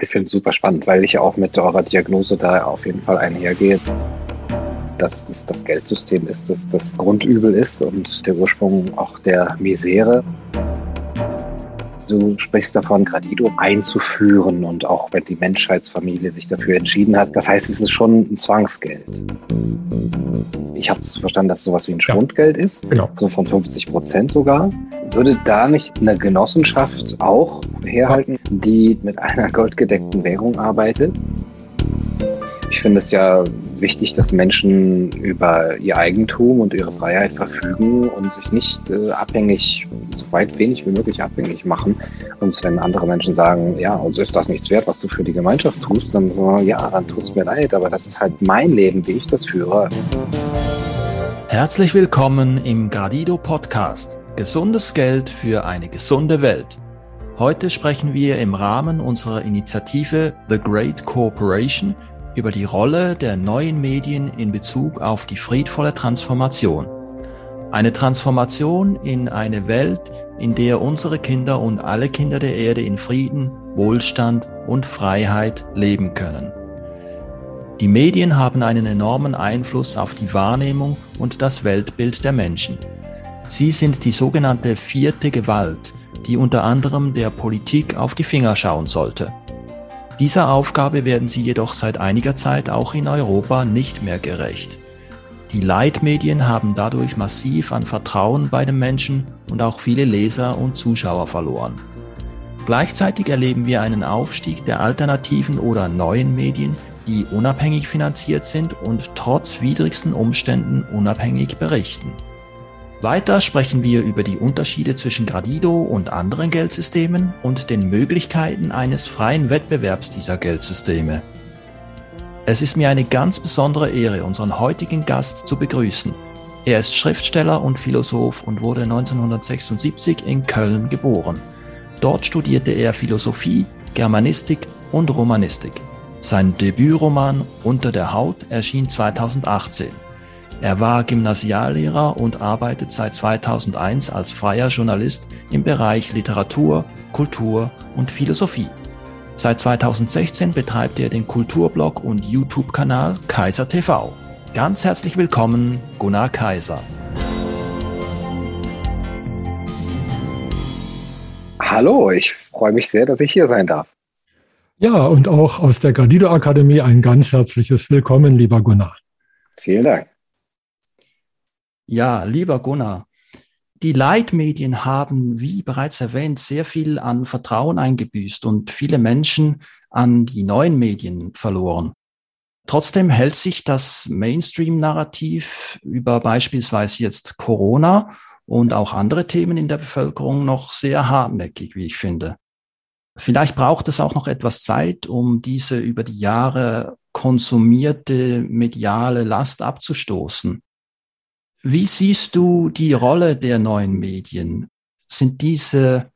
Ich finde es super spannend, weil ich auch mit eurer Diagnose da auf jeden Fall einhergehe dass es das Geldsystem ist, das das Grundübel ist und der Ursprung auch der Misere. Du sprichst davon, Gradido einzuführen und auch wenn die Menschheitsfamilie sich dafür entschieden hat. Das heißt, es ist schon ein Zwangsgeld. Ich habe verstanden, dass es sowas wie ein Schwundgeld ja. ist, genau. so von 50 Prozent sogar. Würde da nicht eine Genossenschaft auch herhalten, die mit einer goldgedeckten Währung arbeitet? Ich finde es ja wichtig, dass Menschen über ihr Eigentum und ihre Freiheit verfügen und sich nicht äh, abhängig, so weit wenig wie möglich abhängig machen. Und wenn andere Menschen sagen, ja, uns ist das nichts wert, was du für die Gemeinschaft tust, dann so, ja, dann tut es mir leid, aber das ist halt mein Leben, wie ich das führe. Herzlich willkommen im Gradido Podcast. Gesundes Geld für eine gesunde Welt. Heute sprechen wir im Rahmen unserer Initiative The Great Corporation über die Rolle der neuen Medien in Bezug auf die friedvolle Transformation. Eine Transformation in eine Welt, in der unsere Kinder und alle Kinder der Erde in Frieden, Wohlstand und Freiheit leben können. Die Medien haben einen enormen Einfluss auf die Wahrnehmung und das Weltbild der Menschen. Sie sind die sogenannte vierte Gewalt, die unter anderem der Politik auf die Finger schauen sollte. Dieser Aufgabe werden sie jedoch seit einiger Zeit auch in Europa nicht mehr gerecht. Die Leitmedien haben dadurch massiv an Vertrauen bei den Menschen und auch viele Leser und Zuschauer verloren. Gleichzeitig erleben wir einen Aufstieg der alternativen oder neuen Medien, die unabhängig finanziert sind und trotz widrigsten Umständen unabhängig berichten. Weiter sprechen wir über die Unterschiede zwischen Gradido und anderen Geldsystemen und den Möglichkeiten eines freien Wettbewerbs dieser Geldsysteme. Es ist mir eine ganz besondere Ehre, unseren heutigen Gast zu begrüßen. Er ist Schriftsteller und Philosoph und wurde 1976 in Köln geboren. Dort studierte er Philosophie, Germanistik und Romanistik. Sein Debütroman Unter der Haut erschien 2018. Er war Gymnasiallehrer und arbeitet seit 2001 als freier Journalist im Bereich Literatur, Kultur und Philosophie. Seit 2016 betreibt er den Kulturblog und YouTube-Kanal Kaiser TV. Ganz herzlich willkommen, Gunnar Kaiser. Hallo, ich freue mich sehr, dass ich hier sein darf. Ja, und auch aus der Gradido Akademie ein ganz herzliches Willkommen, lieber Gunnar. Vielen Dank. Ja, lieber Gunnar, die Leitmedien haben, wie bereits erwähnt, sehr viel an Vertrauen eingebüßt und viele Menschen an die neuen Medien verloren. Trotzdem hält sich das Mainstream-Narrativ über beispielsweise jetzt Corona und auch andere Themen in der Bevölkerung noch sehr hartnäckig, wie ich finde. Vielleicht braucht es auch noch etwas Zeit, um diese über die Jahre konsumierte mediale Last abzustoßen. Wie siehst du die Rolle der neuen Medien? Sind diese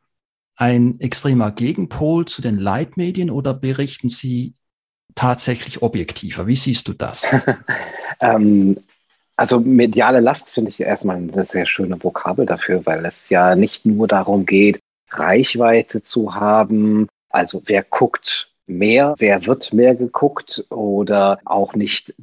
ein extremer Gegenpol zu den Leitmedien oder berichten sie tatsächlich objektiver? Wie siehst du das? ähm, also mediale Last finde ich erstmal eine sehr schöne Vokabel dafür, weil es ja nicht nur darum geht, Reichweite zu haben, also wer guckt mehr, wer wird mehr geguckt oder auch nicht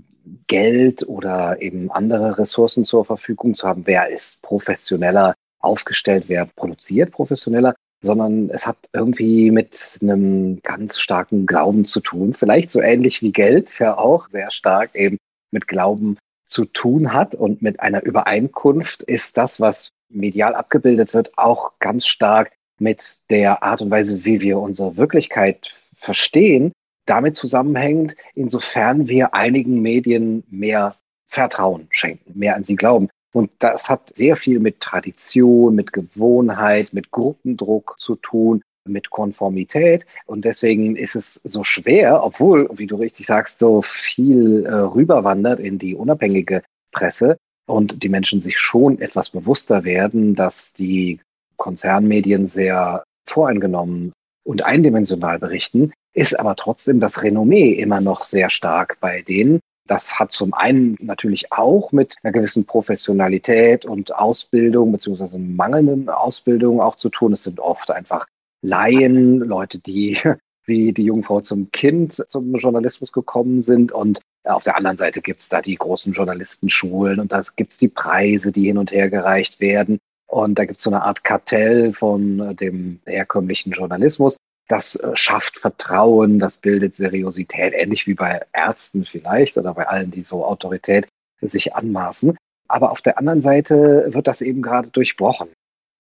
Geld oder eben andere Ressourcen zur Verfügung zu haben, wer ist professioneller aufgestellt, wer produziert professioneller, sondern es hat irgendwie mit einem ganz starken Glauben zu tun. Vielleicht so ähnlich wie Geld ja auch sehr stark eben mit Glauben zu tun hat. Und mit einer Übereinkunft ist das, was medial abgebildet wird, auch ganz stark mit der Art und Weise, wie wir unsere Wirklichkeit verstehen damit zusammenhängend, insofern wir einigen Medien mehr Vertrauen schenken, mehr an sie glauben. Und das hat sehr viel mit Tradition, mit Gewohnheit, mit Gruppendruck zu tun, mit Konformität. Und deswegen ist es so schwer, obwohl, wie du richtig sagst, so viel äh, rüberwandert in die unabhängige Presse und die Menschen sich schon etwas bewusster werden, dass die Konzernmedien sehr voreingenommen und eindimensional berichten, ist aber trotzdem das Renommee immer noch sehr stark bei denen. Das hat zum einen natürlich auch mit einer gewissen Professionalität und Ausbildung beziehungsweise mangelnden Ausbildung auch zu tun. Es sind oft einfach Laien, Leute, die wie die Jungfrau zum Kind zum Journalismus gekommen sind. Und auf der anderen Seite gibt es da die großen Journalistenschulen und da gibt es die Preise, die hin und her gereicht werden. Und da gibt es so eine Art Kartell von dem herkömmlichen Journalismus. Das äh, schafft Vertrauen, das bildet Seriosität, ähnlich wie bei Ärzten vielleicht oder bei allen, die so Autorität sich anmaßen. Aber auf der anderen Seite wird das eben gerade durchbrochen.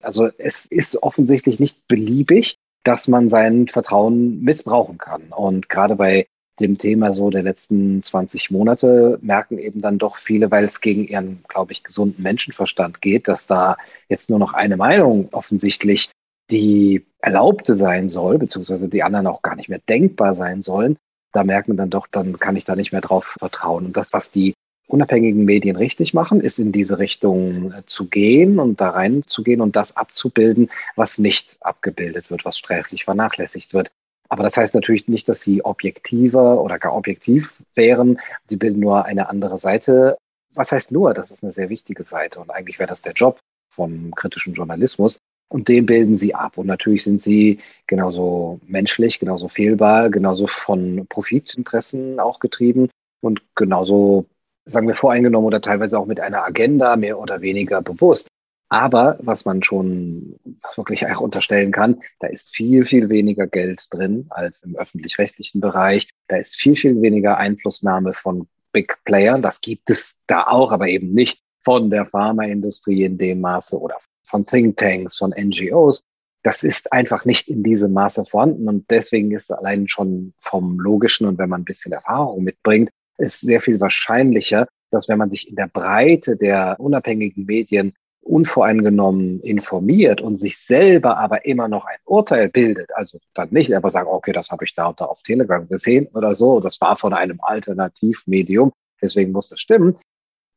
Also es ist offensichtlich nicht beliebig, dass man sein Vertrauen missbrauchen kann. Und gerade bei dem Thema so der letzten 20 Monate merken eben dann doch viele, weil es gegen ihren, glaube ich, gesunden Menschenverstand geht, dass da jetzt nur noch eine Meinung offensichtlich die erlaubte sein soll, beziehungsweise die anderen auch gar nicht mehr denkbar sein sollen. Da merken dann doch, dann kann ich da nicht mehr drauf vertrauen. Und das, was die unabhängigen Medien richtig machen, ist in diese Richtung äh, zu gehen und da reinzugehen und das abzubilden, was nicht abgebildet wird, was sträflich vernachlässigt wird. Aber das heißt natürlich nicht, dass sie objektiver oder gar objektiv wären. Sie bilden nur eine andere Seite. Was heißt nur? Das ist eine sehr wichtige Seite und eigentlich wäre das der Job vom kritischen Journalismus. Und den bilden sie ab. Und natürlich sind sie genauso menschlich, genauso fehlbar, genauso von Profitinteressen auch getrieben und genauso sagen wir, voreingenommen oder teilweise auch mit einer Agenda mehr oder weniger bewusst. Aber was man schon wirklich auch unterstellen kann, da ist viel, viel weniger Geld drin als im öffentlich-rechtlichen Bereich. Da ist viel, viel weniger Einflussnahme von Big Playern. Das gibt es da auch, aber eben nicht von der Pharmaindustrie in dem Maße oder von Thinktanks, von NGOs. Das ist einfach nicht in diesem Maße vorhanden und deswegen ist allein schon vom Logischen und wenn man ein bisschen Erfahrung mitbringt, ist sehr viel wahrscheinlicher, dass wenn man sich in der Breite der unabhängigen Medien unvoreingenommen informiert und sich selber aber immer noch ein Urteil bildet, also dann nicht einfach sagen, okay, das habe ich da und da auf Telegram gesehen oder so, das war von einem Alternativmedium, deswegen muss das stimmen.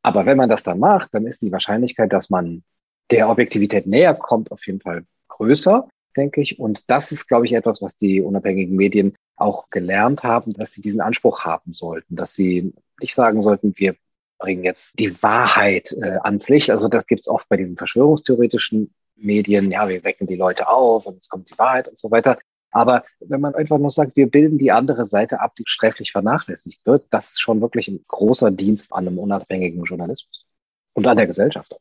Aber wenn man das dann macht, dann ist die Wahrscheinlichkeit, dass man der Objektivität näher kommt, auf jeden Fall größer, denke ich. Und das ist, glaube ich, etwas, was die unabhängigen Medien auch gelernt haben, dass sie diesen Anspruch haben sollten, dass sie nicht sagen sollten, wir bringen jetzt die Wahrheit äh, ans Licht. Also das gibt es oft bei diesen verschwörungstheoretischen Medien. Ja, wir wecken die Leute auf und es kommt die Wahrheit und so weiter. Aber wenn man einfach nur sagt, wir bilden die andere Seite ab, die sträflich vernachlässigt wird, das ist schon wirklich ein großer Dienst an einem unabhängigen Journalismus und an der Gesellschaft.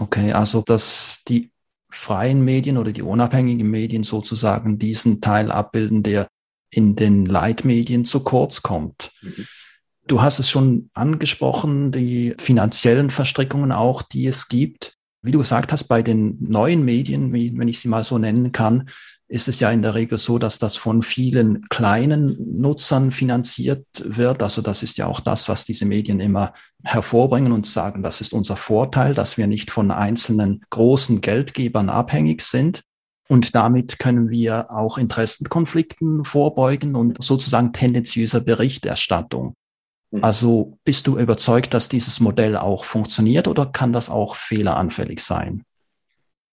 Okay, also dass die freien Medien oder die unabhängigen Medien sozusagen diesen Teil abbilden, der in den Leitmedien zu kurz kommt. Mhm. Du hast es schon angesprochen, die finanziellen Verstrickungen auch, die es gibt. Wie du gesagt hast, bei den neuen Medien, wenn ich sie mal so nennen kann, ist es ja in der Regel so, dass das von vielen kleinen Nutzern finanziert wird. Also das ist ja auch das, was diese Medien immer hervorbringen und sagen, das ist unser Vorteil, dass wir nicht von einzelnen großen Geldgebern abhängig sind. Und damit können wir auch Interessenkonflikten vorbeugen und sozusagen tendenziöser Berichterstattung. Mhm. Also bist du überzeugt, dass dieses Modell auch funktioniert oder kann das auch fehleranfällig sein?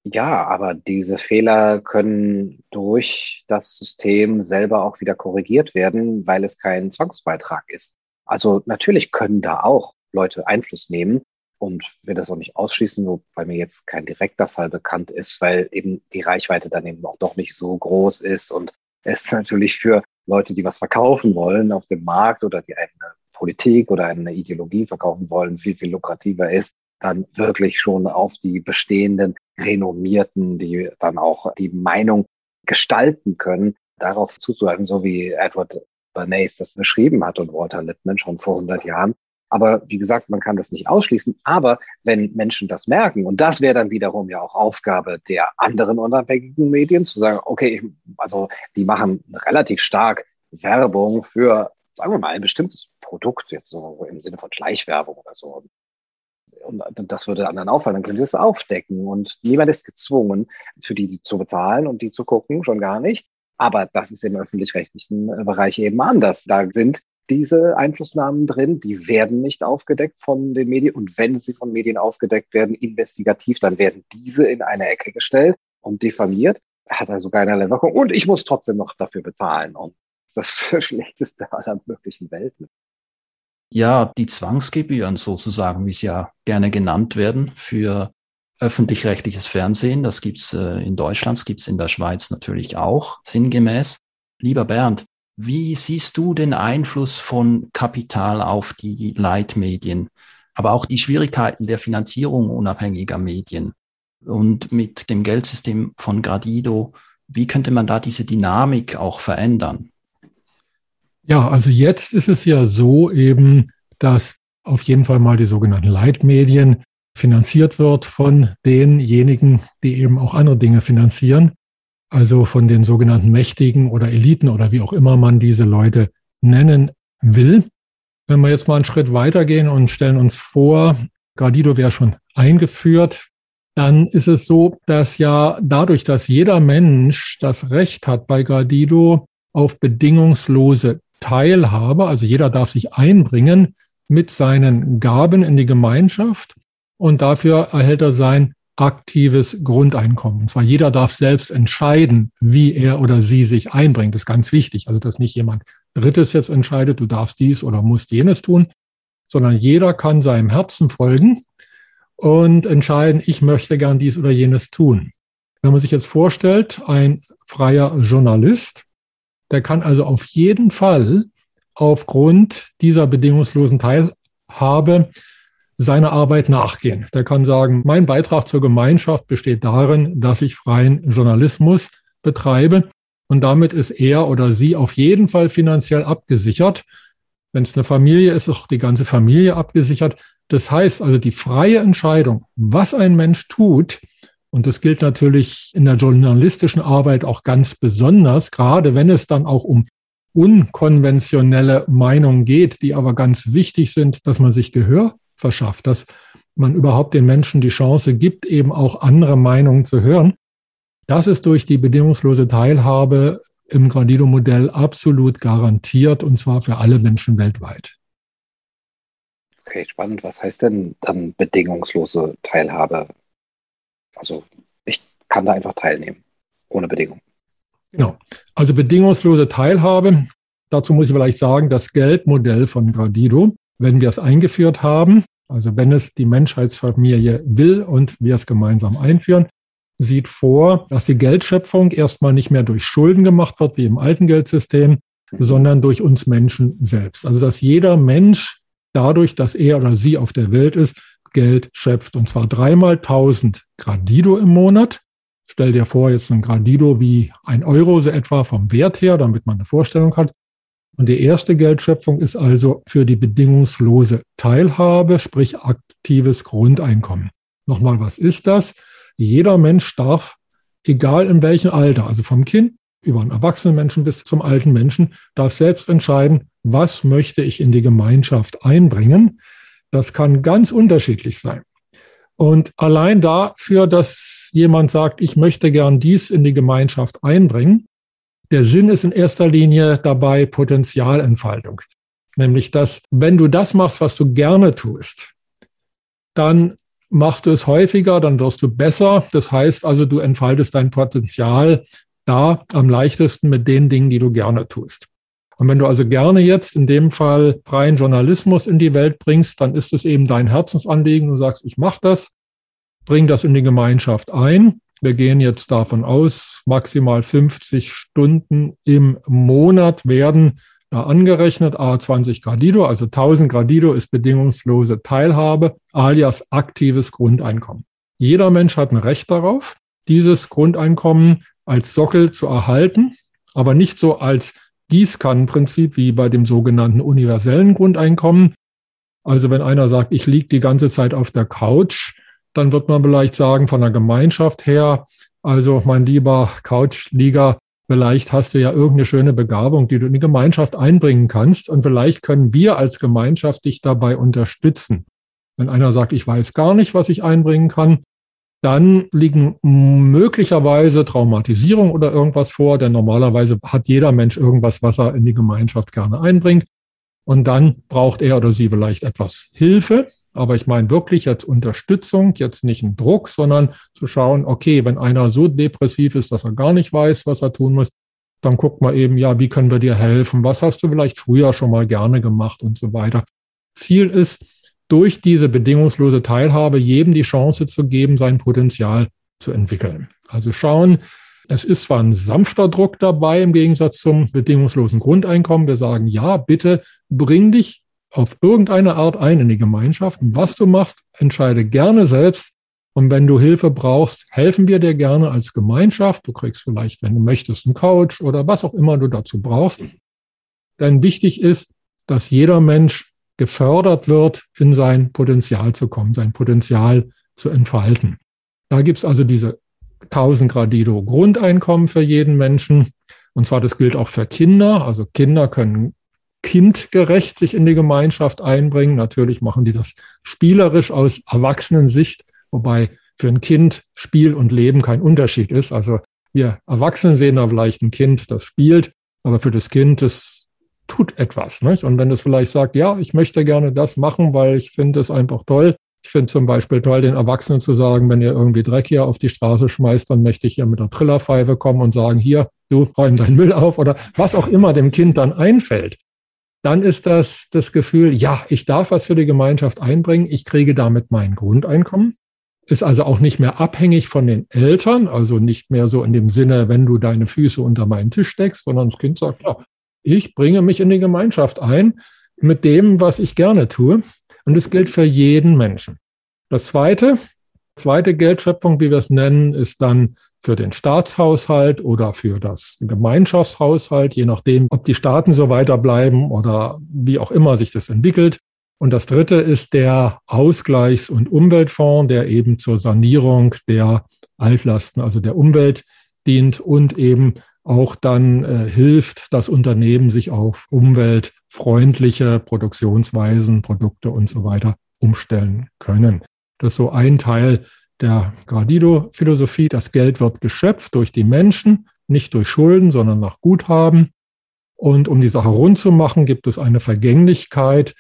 Ja, aber diese Fehler können durch das System selber auch wieder korrigiert werden, weil es kein Zwangsbeitrag ist. Also natürlich können da auch Leute Einfluss nehmen und will das auch nicht ausschließen, wobei mir jetzt kein direkter Fall bekannt ist, weil eben die Reichweite dann eben auch doch nicht so groß ist und es natürlich für Leute, die was verkaufen wollen auf dem Markt oder die eine Politik oder eine Ideologie verkaufen wollen, viel, viel lukrativer ist, dann wirklich schon auf die bestehenden Renommierten, die dann auch die Meinung gestalten können, darauf zuzuhalten, so wie Edward Bernays das beschrieben hat und Walter Lippmann schon vor 100 Jahren. Aber wie gesagt, man kann das nicht ausschließen. Aber wenn Menschen das merken, und das wäre dann wiederum ja auch Aufgabe der anderen unabhängigen Medien, zu sagen, okay, also die machen relativ stark Werbung für, sagen wir mal, ein bestimmtes Produkt, jetzt so im Sinne von Schleichwerbung oder so und das würde anderen auffallen, dann können sie es aufdecken. Und niemand ist gezwungen, für die zu bezahlen und die zu gucken, schon gar nicht. Aber das ist im öffentlich-rechtlichen äh, Bereich eben anders. Da sind diese Einflussnahmen drin, die werden nicht aufgedeckt von den Medien. Und wenn sie von Medien aufgedeckt werden, investigativ, dann werden diese in eine Ecke gestellt und diffamiert. Hat also keinerlei Wirkung. Und ich muss trotzdem noch dafür bezahlen. Und das Schlechteste aller möglichen Welten ja, die Zwangsgebühren sozusagen, wie sie ja gerne genannt werden, für öffentlich-rechtliches Fernsehen. Das gibt's äh, in Deutschland, gibt's in der Schweiz natürlich auch sinngemäß. Lieber Bernd, wie siehst du den Einfluss von Kapital auf die Leitmedien, aber auch die Schwierigkeiten der Finanzierung unabhängiger Medien? Und mit dem Geldsystem von Gradido, wie könnte man da diese Dynamik auch verändern? Ja, also jetzt ist es ja so eben, dass auf jeden Fall mal die sogenannten Leitmedien finanziert wird von denjenigen, die eben auch andere Dinge finanzieren. Also von den sogenannten Mächtigen oder Eliten oder wie auch immer man diese Leute nennen will. Wenn wir jetzt mal einen Schritt weitergehen und stellen uns vor, Gradido wäre schon eingeführt, dann ist es so, dass ja dadurch, dass jeder Mensch das Recht hat bei Gradido auf bedingungslose Teilhabe, also jeder darf sich einbringen mit seinen Gaben in die Gemeinschaft und dafür erhält er sein aktives Grundeinkommen. Und zwar jeder darf selbst entscheiden, wie er oder sie sich einbringt. Das ist ganz wichtig. Also, dass nicht jemand Drittes jetzt entscheidet, du darfst dies oder musst jenes tun, sondern jeder kann seinem Herzen folgen und entscheiden, ich möchte gern dies oder jenes tun. Wenn man sich jetzt vorstellt, ein freier Journalist, der kann also auf jeden Fall aufgrund dieser bedingungslosen Teilhabe seiner Arbeit nachgehen. Der kann sagen, mein Beitrag zur Gemeinschaft besteht darin, dass ich freien Journalismus betreibe und damit ist er oder sie auf jeden Fall finanziell abgesichert. Wenn es eine Familie ist, ist auch die ganze Familie abgesichert. Das heißt also, die freie Entscheidung, was ein Mensch tut, und das gilt natürlich in der journalistischen Arbeit auch ganz besonders, gerade wenn es dann auch um unkonventionelle Meinungen geht, die aber ganz wichtig sind, dass man sich Gehör verschafft, dass man überhaupt den Menschen die Chance gibt, eben auch andere Meinungen zu hören. Das ist durch die bedingungslose Teilhabe im Gradido-Modell absolut garantiert und zwar für alle Menschen weltweit. Okay, spannend. Was heißt denn dann bedingungslose Teilhabe? Also ich kann da einfach teilnehmen, ohne Bedingung. Genau. Also bedingungslose Teilhabe. Dazu muss ich vielleicht sagen, das Geldmodell von Gradido, wenn wir es eingeführt haben, also wenn es die Menschheitsfamilie will und wir es gemeinsam einführen, sieht vor, dass die Geldschöpfung erstmal nicht mehr durch Schulden gemacht wird, wie im alten Geldsystem, sondern durch uns Menschen selbst. Also dass jeder Mensch dadurch, dass er oder sie auf der Welt ist, Geld schöpft. Und zwar dreimal 1000 Gradido im Monat. Stell dir vor, jetzt ein Gradido wie ein Euro so etwa vom Wert her, damit man eine Vorstellung hat. Und die erste Geldschöpfung ist also für die bedingungslose Teilhabe, sprich aktives Grundeinkommen. Nochmal, was ist das? Jeder Mensch darf, egal in welchem Alter, also vom Kind über einen erwachsenen Menschen bis zum alten Menschen, darf selbst entscheiden, was möchte ich in die Gemeinschaft einbringen. Das kann ganz unterschiedlich sein. Und allein dafür, dass jemand sagt, ich möchte gern dies in die Gemeinschaft einbringen, der Sinn ist in erster Linie dabei Potenzialentfaltung. Nämlich, dass wenn du das machst, was du gerne tust, dann machst du es häufiger, dann wirst du besser. Das heißt also, du entfaltest dein Potenzial da am leichtesten mit den Dingen, die du gerne tust. Und wenn du also gerne jetzt in dem Fall freien Journalismus in die Welt bringst, dann ist es eben dein Herzensanliegen. Du sagst, ich mache das, bring das in die Gemeinschaft ein. Wir gehen jetzt davon aus, maximal 50 Stunden im Monat werden da angerechnet. A20 Gradido, also 1000 Gradido ist bedingungslose Teilhabe, alias aktives Grundeinkommen. Jeder Mensch hat ein Recht darauf, dieses Grundeinkommen als Sockel zu erhalten, aber nicht so als Gießkannenprinzip wie bei dem sogenannten universellen Grundeinkommen. Also wenn einer sagt, ich liege die ganze Zeit auf der Couch, dann wird man vielleicht sagen, von der Gemeinschaft her, also mein lieber Couchlieger, vielleicht hast du ja irgendeine schöne Begabung, die du in die Gemeinschaft einbringen kannst und vielleicht können wir als Gemeinschaft dich dabei unterstützen. Wenn einer sagt, ich weiß gar nicht, was ich einbringen kann, dann liegen möglicherweise Traumatisierung oder irgendwas vor, denn normalerweise hat jeder Mensch irgendwas, was er in die Gemeinschaft gerne einbringt. Und dann braucht er oder sie vielleicht etwas Hilfe. Aber ich meine wirklich jetzt Unterstützung, jetzt nicht einen Druck, sondern zu schauen, okay, wenn einer so depressiv ist, dass er gar nicht weiß, was er tun muss, dann guckt man eben, ja, wie können wir dir helfen? Was hast du vielleicht früher schon mal gerne gemacht und so weiter. Ziel ist, durch diese bedingungslose Teilhabe jedem die Chance zu geben, sein Potenzial zu entwickeln. Also schauen, Es ist zwar ein sanfter Druck dabei im Gegensatz zum bedingungslosen Grundeinkommen. Wir sagen, ja, bitte bring dich auf irgendeine Art ein in die Gemeinschaft. Was du machst, entscheide gerne selbst. Und wenn du Hilfe brauchst, helfen wir dir gerne als Gemeinschaft. Du kriegst vielleicht, wenn du möchtest, einen Coach oder was auch immer du dazu brauchst. Denn wichtig ist, dass jeder Mensch gefördert wird, in sein Potenzial zu kommen, sein Potenzial zu entfalten. Da gibt's also diese 1000 Gradido Grundeinkommen für jeden Menschen. Und zwar, das gilt auch für Kinder. Also Kinder können kindgerecht sich in die Gemeinschaft einbringen. Natürlich machen die das spielerisch aus Erwachsenensicht, wobei für ein Kind Spiel und Leben kein Unterschied ist. Also wir Erwachsenen sehen da vielleicht ein Kind, das spielt, aber für das Kind, das tut etwas. Nicht? Und wenn es vielleicht sagt, ja, ich möchte gerne das machen, weil ich finde es einfach toll. Ich finde zum Beispiel toll, den Erwachsenen zu sagen, wenn ihr irgendwie Dreck hier auf die Straße schmeißt, dann möchte ich hier mit der Trillerpfeife kommen und sagen, hier, du räum deinen Müll auf oder was auch immer dem Kind dann einfällt dann ist das das Gefühl, ja, ich darf was für die Gemeinschaft einbringen, ich kriege damit mein Grundeinkommen. Ist also auch nicht mehr abhängig von den Eltern, also nicht mehr so in dem Sinne, wenn du deine Füße unter meinen Tisch steckst, sondern das Kind sagt, ja, ich bringe mich in die Gemeinschaft ein mit dem, was ich gerne tue. Und es gilt für jeden Menschen. Das zweite, zweite Geldschöpfung, wie wir es nennen, ist dann für den Staatshaushalt oder für das Gemeinschaftshaushalt, je nachdem, ob die Staaten so weiterbleiben oder wie auch immer sich das entwickelt. Und das dritte ist der Ausgleichs- und Umweltfonds, der eben zur Sanierung der Altlasten, also der Umwelt dient und eben auch dann äh, hilft, dass Unternehmen sich auf umweltfreundliche Produktionsweisen, Produkte und so weiter umstellen können. Das ist so ein Teil der Gradido-Philosophie. Das Geld wird geschöpft durch die Menschen, nicht durch Schulden, sondern nach Guthaben. Und um die Sache rund zu machen, gibt es eine Vergänglichkeit,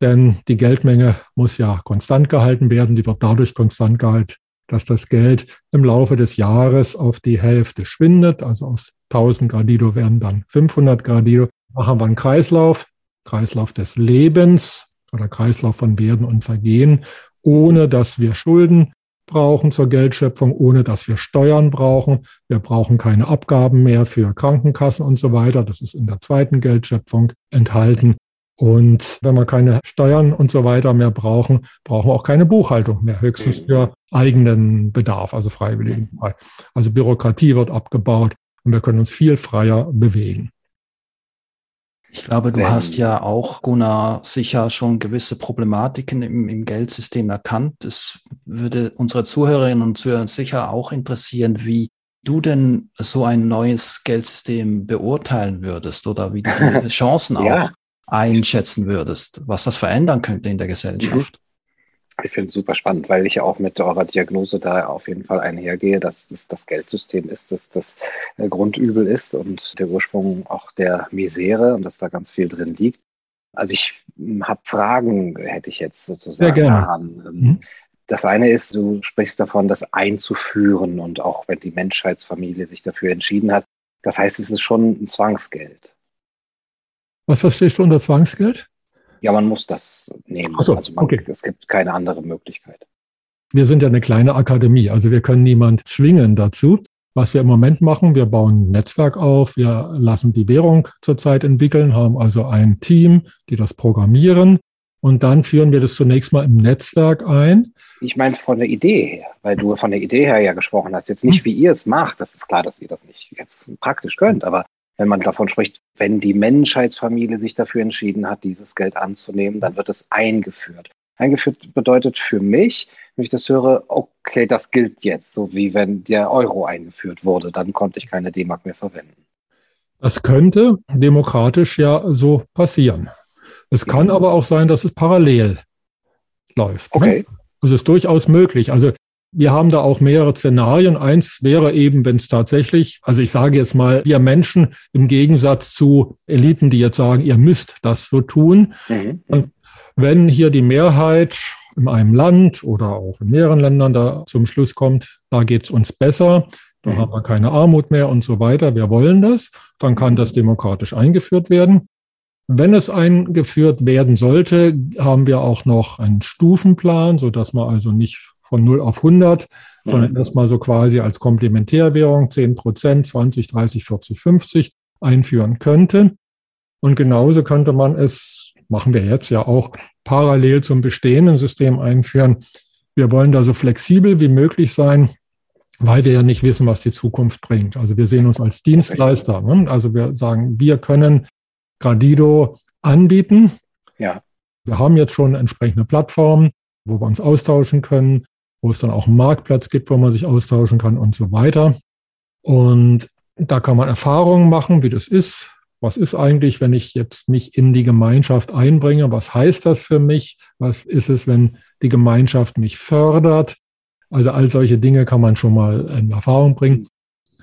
denn die Geldmenge muss ja konstant gehalten werden. Die wird dadurch konstant gehalten, dass das Geld im Laufe des Jahres auf die Hälfte schwindet. Also aus 1000 Gradido werden dann 500 Gradido. Machen wir einen Kreislauf, Kreislauf des Lebens oder Kreislauf von Werden und Vergehen, ohne dass wir Schulden brauchen zur Geldschöpfung, ohne dass wir Steuern brauchen. Wir brauchen keine Abgaben mehr für Krankenkassen und so weiter. Das ist in der zweiten Geldschöpfung enthalten. Und wenn wir keine Steuern und so weiter mehr brauchen, brauchen wir auch keine Buchhaltung mehr, höchstens für eigenen Bedarf, also freiwilligen. Also Bürokratie wird abgebaut und wir können uns viel freier bewegen. Ich glaube, du hast ja auch, Gunnar, sicher schon gewisse Problematiken im, im Geldsystem erkannt. Es würde unsere Zuhörerinnen und Zuhörer sicher auch interessieren, wie du denn so ein neues Geldsystem beurteilen würdest oder wie du die Chancen ja. auch einschätzen würdest, was das verändern könnte in der Gesellschaft. Ich finde es super spannend, weil ich ja auch mit eurer Diagnose da auf jeden Fall einhergehe, dass es das Geldsystem ist, dass das äh, Grundübel ist und der Ursprung auch der Misere und dass da ganz viel drin liegt. Also ich hm, habe Fragen, hätte ich jetzt sozusagen. Sehr gerne. Ähm, mhm. Das eine ist, du sprichst davon, das einzuführen und auch wenn die Menschheitsfamilie sich dafür entschieden hat. Das heißt, es ist schon ein Zwangsgeld. Was verstehst du unter Zwangsgeld? Ja, man muss das nehmen. Ach so, also man, okay. es gibt keine andere Möglichkeit. Wir sind ja eine kleine Akademie, also wir können niemand zwingen dazu. Was wir im Moment machen, wir bauen ein Netzwerk auf, wir lassen die Währung zurzeit entwickeln, haben also ein Team, die das programmieren und dann führen wir das zunächst mal im Netzwerk ein. Ich meine von der Idee her, weil du von der Idee her ja gesprochen hast. Jetzt nicht, hm. wie ihr es macht, das ist klar, dass ihr das nicht jetzt praktisch könnt, aber wenn man davon spricht, wenn die Menschheitsfamilie sich dafür entschieden hat, dieses Geld anzunehmen, dann wird es eingeführt. Eingeführt bedeutet für mich, wenn ich das höre, okay, das gilt jetzt, so wie wenn der Euro eingeführt wurde, dann konnte ich keine D-Mark mehr verwenden. Das könnte demokratisch ja so passieren. Es kann mhm. aber auch sein, dass es parallel läuft. Ne? Okay. Ne? Das ist durchaus möglich. Also wir haben da auch mehrere Szenarien. Eins wäre eben, wenn es tatsächlich, also ich sage jetzt mal, wir Menschen im Gegensatz zu Eliten, die jetzt sagen, ihr müsst das so tun. Mhm. Und wenn hier die Mehrheit in einem Land oder auch in mehreren Ländern da zum Schluss kommt, da geht's uns besser, da mhm. haben wir keine Armut mehr und so weiter, wir wollen das, dann kann das demokratisch eingeführt werden. Wenn es eingeführt werden sollte, haben wir auch noch einen Stufenplan, so dass man also nicht von 0 auf 100, mhm. sondern erstmal so quasi als Komplementärwährung 10 Prozent, 20, 30, 40, 50 einführen könnte. Und genauso könnte man es, machen wir jetzt ja auch, parallel zum bestehenden System einführen. Wir wollen da so flexibel wie möglich sein, weil wir ja nicht wissen, was die Zukunft bringt. Also wir sehen uns als Dienstleister. Ne? Also wir sagen, wir können Gradido anbieten. Ja. Wir haben jetzt schon entsprechende Plattformen, wo wir uns austauschen können, wo es dann auch einen Marktplatz gibt, wo man sich austauschen kann und so weiter. Und da kann man Erfahrungen machen, wie das ist. Was ist eigentlich, wenn ich jetzt mich in die Gemeinschaft einbringe? Was heißt das für mich? Was ist es, wenn die Gemeinschaft mich fördert? Also all solche Dinge kann man schon mal in Erfahrung bringen.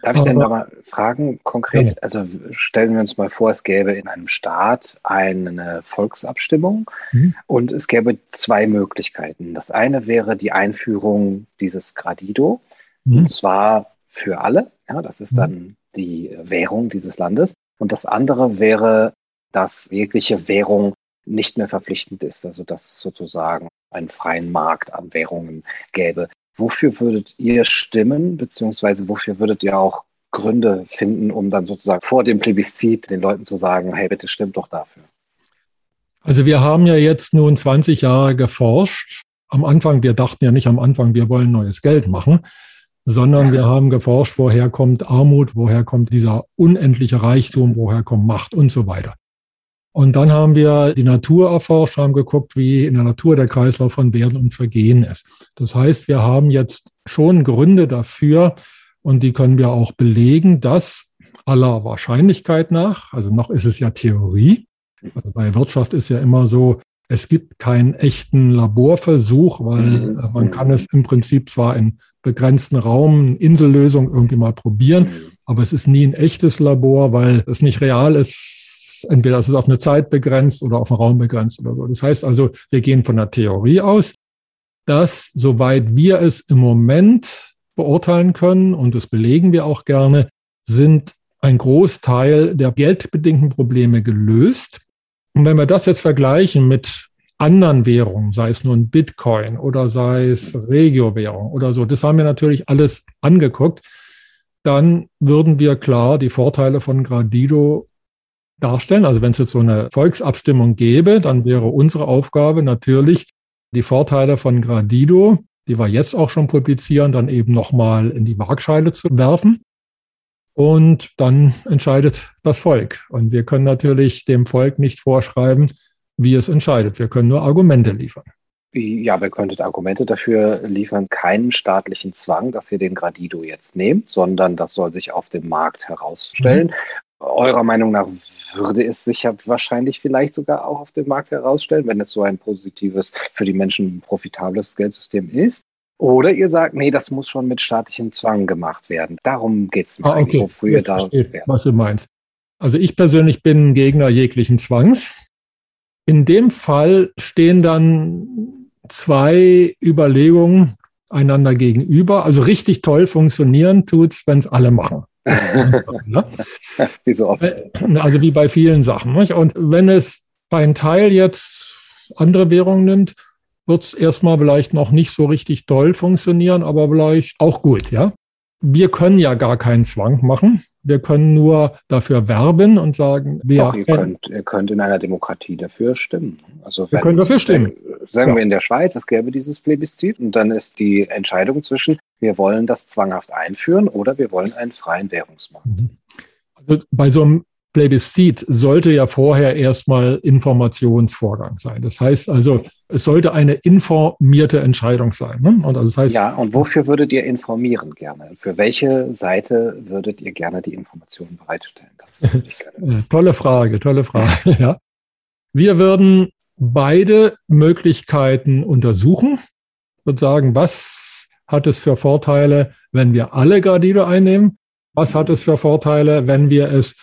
Darf ich denn da mal fragen, konkret? Ja. Also stellen wir uns mal vor, es gäbe in einem Staat eine Volksabstimmung mhm. und es gäbe zwei Möglichkeiten. Das eine wäre die Einführung dieses Gradido, mhm. und zwar für alle. Ja, das ist mhm. dann die Währung dieses Landes. Und das andere wäre, dass jegliche Währung nicht mehr verpflichtend ist, also dass es sozusagen einen freien Markt an Währungen gäbe. Wofür würdet ihr stimmen, beziehungsweise wofür würdet ihr auch Gründe finden, um dann sozusagen vor dem Plebiszit den Leuten zu sagen, hey, bitte stimmt doch dafür? Also wir haben ja jetzt nun 20 Jahre geforscht. Am Anfang, wir dachten ja nicht am Anfang, wir wollen neues Geld machen, sondern wir haben geforscht, woher kommt Armut, woher kommt dieser unendliche Reichtum, woher kommt Macht und so weiter. Und dann haben wir die Natur erforscht, haben geguckt, wie in der Natur der Kreislauf von Werden und Vergehen ist. Das heißt, wir haben jetzt schon Gründe dafür und die können wir auch belegen, dass aller Wahrscheinlichkeit nach, also noch ist es ja Theorie, also bei Wirtschaft ist ja immer so, es gibt keinen echten Laborversuch, weil mhm. äh, man kann es im Prinzip zwar in begrenzten Raum, Insellösung irgendwie mal probieren, mhm. aber es ist nie ein echtes Labor, weil es nicht real ist, entweder ist es auf eine Zeit begrenzt oder auf einen Raum begrenzt oder so. Das heißt also, wir gehen von der Theorie aus, dass soweit wir es im Moment beurteilen können, und das belegen wir auch gerne, sind ein Großteil der geldbedingten Probleme gelöst. Und wenn wir das jetzt vergleichen mit anderen Währungen, sei es nun Bitcoin oder sei es Regio-Währung oder so, das haben wir natürlich alles angeguckt, dann würden wir klar die Vorteile von Gradido darstellen. Also wenn es jetzt so eine Volksabstimmung gäbe, dann wäre unsere Aufgabe natürlich, die Vorteile von Gradido, die wir jetzt auch schon publizieren, dann eben nochmal in die Waagscheide zu werfen. Und dann entscheidet das Volk. Und wir können natürlich dem Volk nicht vorschreiben, wie es entscheidet. Wir können nur Argumente liefern. Ja, wir könnten Argumente dafür liefern, keinen staatlichen Zwang, dass ihr den Gradido jetzt nehmt, sondern das soll sich auf dem Markt herausstellen. Mhm. Eurer Meinung nach würde es sich ja wahrscheinlich vielleicht sogar auch auf dem Markt herausstellen, wenn es so ein positives, für die Menschen profitables Geldsystem ist. Oder ihr sagt, nee, das muss schon mit staatlichem Zwang gemacht werden. Darum geht es mir ah, okay. wofür ihr da verstehe, Was du meinst. Also ich persönlich bin Gegner jeglichen Zwangs. In dem Fall stehen dann zwei Überlegungen einander gegenüber. Also richtig toll funktionieren tut's, wenn es alle machen ne? wie so oft. Äh, also wie bei vielen Sachen. Nicht? Und wenn es ein Teil jetzt andere Währungen nimmt, wird es erstmal vielleicht noch nicht so richtig toll funktionieren, aber vielleicht auch gut, ja. Wir können ja gar keinen Zwang machen. Wir können nur dafür werben und sagen, wir. Doch, ihr, könnt, ihr könnt in einer Demokratie dafür stimmen. Also wir können dafür stimmen. Sagen ja. wir in der Schweiz, es gäbe dieses Plebiszit und dann ist die Entscheidung zwischen, wir wollen das zwanghaft einführen oder wir wollen einen freien Währungsmarkt. Mhm. Also bei so einem Plebiszit sollte ja vorher erstmal Informationsvorgang sein. Das heißt also, es sollte eine informierte Entscheidung sein. Ne? Und also das heißt, ja, und wofür würdet ihr informieren gerne? Für welche Seite würdet ihr gerne die Informationen bereitstellen? tolle Frage, tolle Frage. ja. Wir würden beide Möglichkeiten untersuchen und sagen, was hat es für Vorteile, wenn wir alle Gardido einnehmen? Was hat es für Vorteile, wenn wir es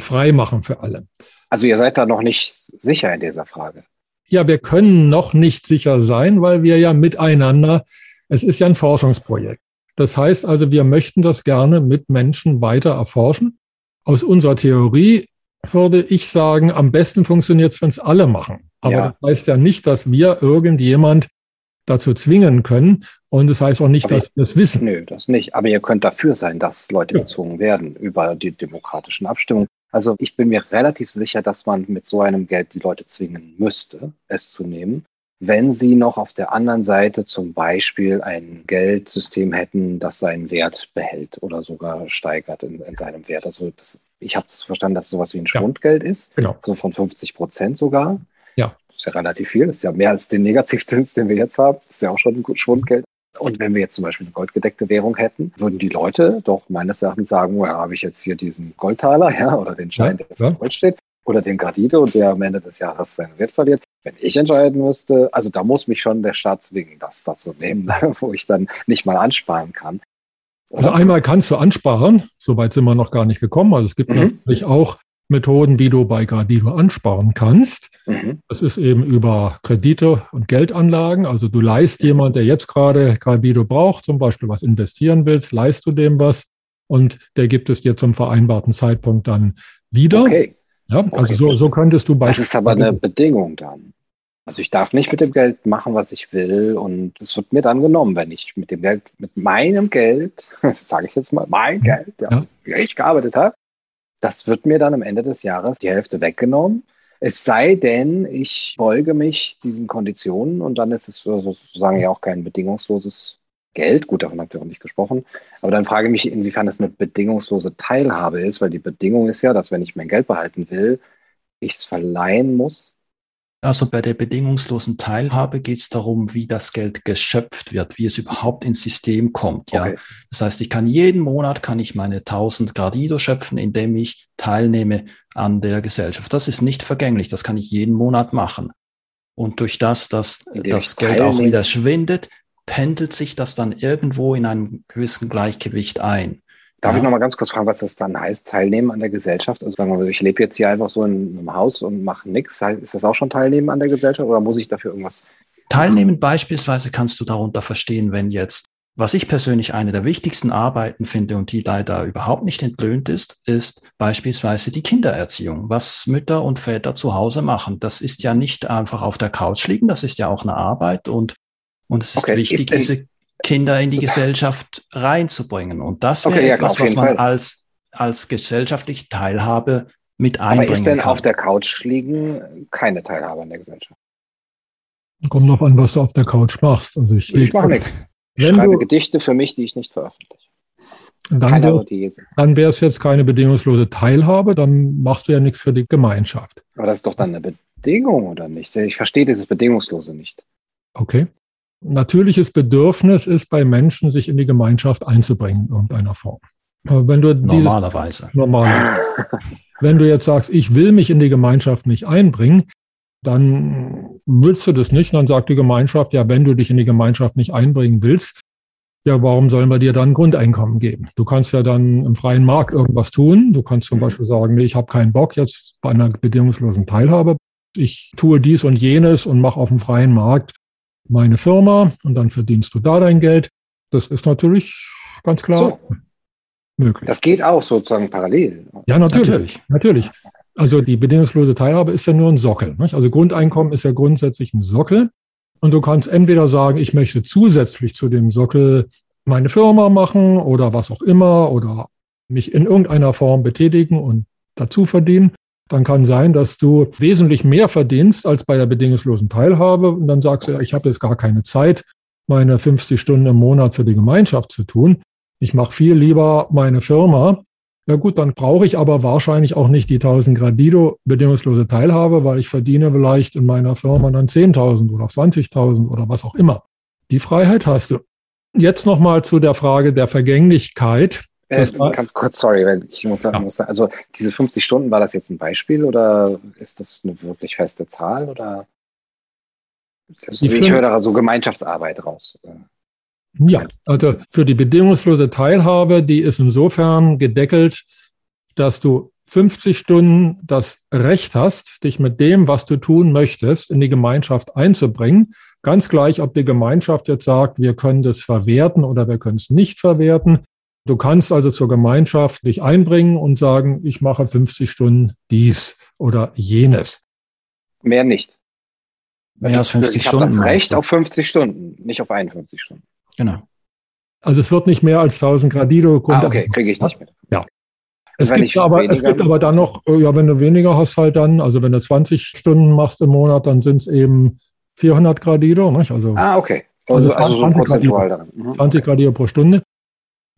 frei machen für alle. Also ihr seid da noch nicht sicher in dieser Frage. Ja, wir können noch nicht sicher sein, weil wir ja miteinander, es ist ja ein Forschungsprojekt. Das heißt also, wir möchten das gerne mit Menschen weiter erforschen. Aus unserer Theorie würde ich sagen, am besten funktioniert es, wenn es alle machen. Aber ja. das heißt ja nicht, dass wir irgendjemand dazu zwingen können. Und das heißt auch nicht, Aber dass wir das wissen. Nö, das nicht. Aber ihr könnt dafür sein, dass Leute ja. gezwungen werden über die demokratischen Abstimmungen. Also ich bin mir relativ sicher, dass man mit so einem Geld die Leute zwingen müsste, es zu nehmen wenn sie noch auf der anderen Seite zum Beispiel ein Geldsystem hätten, das seinen Wert behält oder sogar steigert in, in seinem Wert. Also das, ich habe verstanden, dass es sowas wie ein Schwundgeld ja, ist, genau. so von 50 Prozent sogar. Ja. Das ist ja relativ viel, das ist ja mehr als den Negativzins, den wir jetzt haben. Das ist ja auch schon ein Schwundgeld. Und wenn wir jetzt zum Beispiel eine goldgedeckte Währung hätten, würden die Leute doch meines Erachtens sagen, ja, habe ich jetzt hier diesen Goldtaler, ja, oder den Schein, ja, der ja. Gold steht, oder den Gradite und der am Ende des Jahres seinen Wert verliert. Wenn ich entscheiden müsste, also da muss mich schon der Staat zwingen, das da zu nehmen, wo ich dann nicht mal ansparen kann. Also einmal kannst du ansparen, soweit sind wir noch gar nicht gekommen. Also es gibt mhm. natürlich auch Methoden, wie du bei Gradido ansparen kannst. Mhm. Das ist eben über Kredite und Geldanlagen. Also du leist jemand, der jetzt gerade Gradido braucht, zum Beispiel was investieren willst, leist du dem was und der gibt es dir zum vereinbarten Zeitpunkt dann wieder. Okay. Ja, also okay. so, so könntest du beispielsweise. Das ist aber eine Bedingung dann. Also ich darf nicht mit dem Geld machen, was ich will und es wird mir dann genommen, wenn ich mit dem Geld, mit meinem Geld, sage ich jetzt mal, mein mhm. Geld, ja, ja. wie ich gearbeitet habe, das wird mir dann am Ende des Jahres die Hälfte weggenommen. Es sei denn, ich beuge mich diesen Konditionen und dann ist es sozusagen ja auch kein bedingungsloses Geld. Gut, davon habt ihr auch nicht gesprochen. Aber dann frage ich mich, inwiefern das eine bedingungslose Teilhabe ist, weil die Bedingung ist ja, dass wenn ich mein Geld behalten will, ich es verleihen muss. Also bei der bedingungslosen Teilhabe geht es darum, wie das Geld geschöpft wird, wie es überhaupt ins System kommt. Ja, okay. das heißt, ich kann jeden Monat kann ich meine 1000 Gradido schöpfen, indem ich teilnehme an der Gesellschaft. Das ist nicht vergänglich. Das kann ich jeden Monat machen. Und durch das, dass das Geld auch wieder schwindet, pendelt sich das dann irgendwo in einem gewissen Gleichgewicht ein. Darf ja. ich noch mal ganz kurz fragen, was das dann heißt, teilnehmen an der Gesellschaft? Also sagen wir mal, ich lebe jetzt hier einfach so in einem Haus und mache nichts. Ist das auch schon Teilnehmen an der Gesellschaft oder muss ich dafür irgendwas? Teilnehmen beispielsweise kannst du darunter verstehen, wenn jetzt, was ich persönlich eine der wichtigsten Arbeiten finde und die leider überhaupt nicht entlöhnt ist, ist beispielsweise die Kindererziehung, was Mütter und Väter zu Hause machen. Das ist ja nicht einfach auf der Couch liegen, das ist ja auch eine Arbeit und und es ist okay. wichtig, ist diese Kinder in die Gesellschaft reinzubringen. Und das wäre okay, ja, etwas, was man Fall. als, als gesellschaftliche Teilhabe mit einbringen kann. Aber ist denn kann. auf der Couch liegen keine Teilhabe an der Gesellschaft? Kommt noch an, was du auf der Couch machst. Also ich, ich mache nichts. Ich schreibe du, Gedichte für mich, die ich nicht veröffentliche. Dann, dann wäre es jetzt keine bedingungslose Teilhabe, dann machst du ja nichts für die Gemeinschaft. Aber das ist doch dann eine Bedingung, oder nicht? Ich verstehe dieses Bedingungslose nicht. Okay natürliches Bedürfnis ist bei Menschen, sich in die Gemeinschaft einzubringen in irgendeiner Form. Wenn du normalerweise. Diese, normalerweise. Wenn du jetzt sagst, ich will mich in die Gemeinschaft nicht einbringen, dann willst du das nicht. dann sagt die Gemeinschaft, ja, wenn du dich in die Gemeinschaft nicht einbringen willst, ja, warum sollen wir dir dann ein Grundeinkommen geben? Du kannst ja dann im freien Markt irgendwas tun. Du kannst zum mhm. Beispiel sagen, nee, ich habe keinen Bock jetzt bei einer bedingungslosen Teilhabe. Ich tue dies und jenes und mache auf dem freien Markt meine Firma und dann verdienst du da dein Geld. Das ist natürlich ganz klar so. möglich. Das geht auch sozusagen parallel. Ja, natürlich, natürlich. Natürlich. Also die bedingungslose Teilhabe ist ja nur ein Sockel. Nicht? Also Grundeinkommen ist ja grundsätzlich ein Sockel. Und du kannst entweder sagen, ich möchte zusätzlich zu dem Sockel meine Firma machen oder was auch immer oder mich in irgendeiner Form betätigen und dazu verdienen dann kann sein, dass du wesentlich mehr verdienst als bei der bedingungslosen Teilhabe. Und dann sagst du, ich habe jetzt gar keine Zeit, meine 50 Stunden im Monat für die Gemeinschaft zu tun. Ich mache viel lieber meine Firma. Ja gut, dann brauche ich aber wahrscheinlich auch nicht die 1000 Gradido bedingungslose Teilhabe, weil ich verdiene vielleicht in meiner Firma dann 10.000 oder 20.000 oder was auch immer. Die Freiheit hast du. Jetzt nochmal zu der Frage der Vergänglichkeit. Äh, ganz kurz, sorry, weil ich muss, ja. muss, also diese 50 Stunden, war das jetzt ein Beispiel oder ist das eine wirklich feste Zahl oder? Also ich, ich höre da so Gemeinschaftsarbeit raus. Ja, also für die bedingungslose Teilhabe, die ist insofern gedeckelt, dass du 50 Stunden das Recht hast, dich mit dem, was du tun möchtest, in die Gemeinschaft einzubringen. Ganz gleich, ob die Gemeinschaft jetzt sagt, wir können das verwerten oder wir können es nicht verwerten. Du kannst also zur Gemeinschaft dich einbringen und sagen, ich mache 50 Stunden dies oder jenes. Mehr nicht. Mehr als 50 ich Stunden. Das Recht auf 50 Stunden, nicht auf 51 Stunden. Genau. Also es wird nicht mehr als 1000 Gradido. Ah, okay, kriege ich nicht mehr. Ja. Es gibt, aber, es gibt aber dann noch, äh, ja, wenn du weniger hast halt dann, also wenn du 20 Stunden machst im Monat, dann sind es eben 400 Gradido. Nicht? Also, ah, okay. Also, also 20, so Gradido, mhm. 20 Gradido pro Stunde.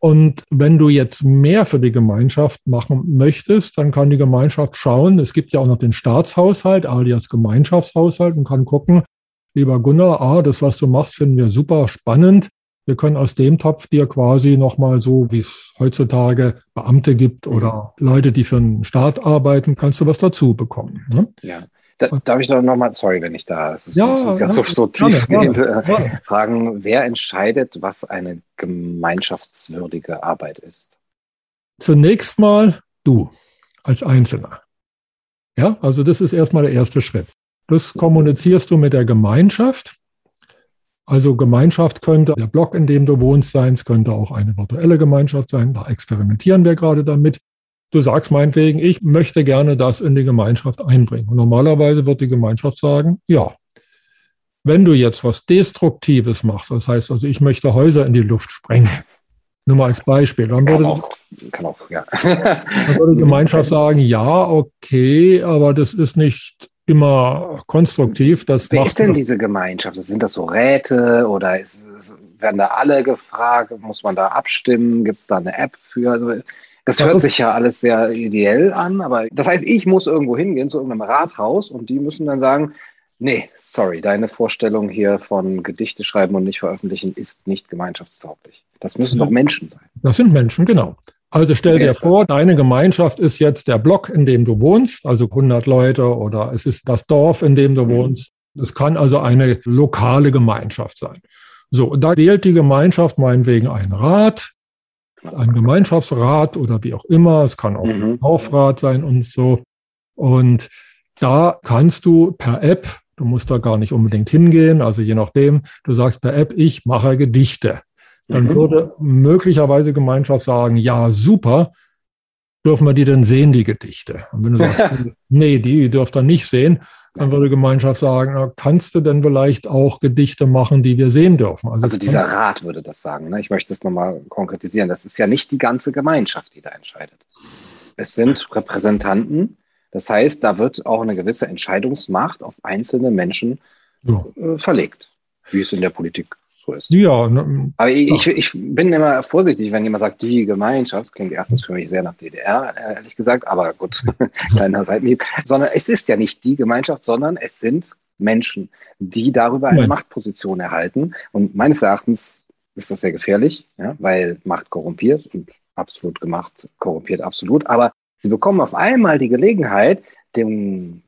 Und wenn du jetzt mehr für die Gemeinschaft machen möchtest, dann kann die Gemeinschaft schauen. Es gibt ja auch noch den Staatshaushalt, alias Gemeinschaftshaushalt und kann gucken, lieber Gunnar, ah, das, was du machst, finden wir super spannend. Wir können aus dem Topf dir quasi nochmal so, wie es heutzutage Beamte gibt oder Leute, die für den Staat arbeiten, kannst du was dazu bekommen. Ne? Ja. Da, darf ich doch nochmal, sorry, wenn ich da es ja, ist ja, so, so tiefgehende äh, Fragen, wer entscheidet, was eine gemeinschaftswürdige Arbeit ist? Zunächst mal du als Einzelner. Ja, also das ist erstmal der erste Schritt. Das kommunizierst du mit der Gemeinschaft. Also Gemeinschaft könnte der Block, in dem du wohnst, sein. Es könnte auch eine virtuelle Gemeinschaft sein. Da experimentieren wir gerade damit. Du sagst meinetwegen, ich möchte gerne das in die Gemeinschaft einbringen. Und normalerweise wird die Gemeinschaft sagen, ja. Wenn du jetzt was Destruktives machst, das heißt also, ich möchte Häuser in die Luft sprengen, nur mal als Beispiel, dann würde, auch, auch, ja. dann würde die Gemeinschaft sagen, ja, okay, aber das ist nicht immer konstruktiv. Das Wer ist denn diese Gemeinschaft? Sind das so Räte oder ist, werden da alle gefragt? Muss man da abstimmen? Gibt es da eine App für? Also, das hört sich ja alles sehr ideell an, aber das heißt, ich muss irgendwo hingehen zu irgendeinem Rathaus und die müssen dann sagen, nee, sorry, deine Vorstellung hier von Gedichte schreiben und nicht veröffentlichen ist nicht gemeinschaftstauglich. Das müssen doch Menschen sein. Das sind Menschen, genau. Also stell dir vor, deine Gemeinschaft ist jetzt der Block, in dem du wohnst, also 100 Leute oder es ist das Dorf, in dem du mhm. wohnst. Es kann also eine lokale Gemeinschaft sein. So, da wählt die Gemeinschaft meinetwegen einen Rat, ein Gemeinschaftsrat oder wie auch immer. Es kann auch mhm. ein Aufrat sein und so. Und da kannst du per App, du musst da gar nicht unbedingt hingehen, also je nachdem, du sagst per App, ich mache Gedichte. Dann mhm. würde möglicherweise Gemeinschaft sagen, ja, super, dürfen wir die denn sehen, die Gedichte? Und wenn du sagst, nee, die dürft ihr nicht sehen, dann würde Gemeinschaft sagen, na, kannst du denn vielleicht auch Gedichte machen, die wir sehen dürfen? Also, also dieser Rat würde das sagen. Ne? Ich möchte es nochmal konkretisieren. Das ist ja nicht die ganze Gemeinschaft, die da entscheidet. Es sind Repräsentanten. Das heißt, da wird auch eine gewisse Entscheidungsmacht auf einzelne Menschen ja. äh, verlegt, wie es in der Politik so ist. Ja. Ne, Aber ich, ich, bin immer vorsichtig, wenn jemand sagt, die Gemeinschaft, das klingt erstens für mich sehr nach DDR, ehrlich gesagt, aber gut, kleiner Seitenhieb, sondern es ist ja nicht die Gemeinschaft, sondern es sind Menschen, die darüber eine Nein. Machtposition erhalten. Und meines Erachtens ist das sehr gefährlich, ja, weil Macht korrumpiert und absolut gemacht korrumpiert absolut. Aber sie bekommen auf einmal die Gelegenheit, dem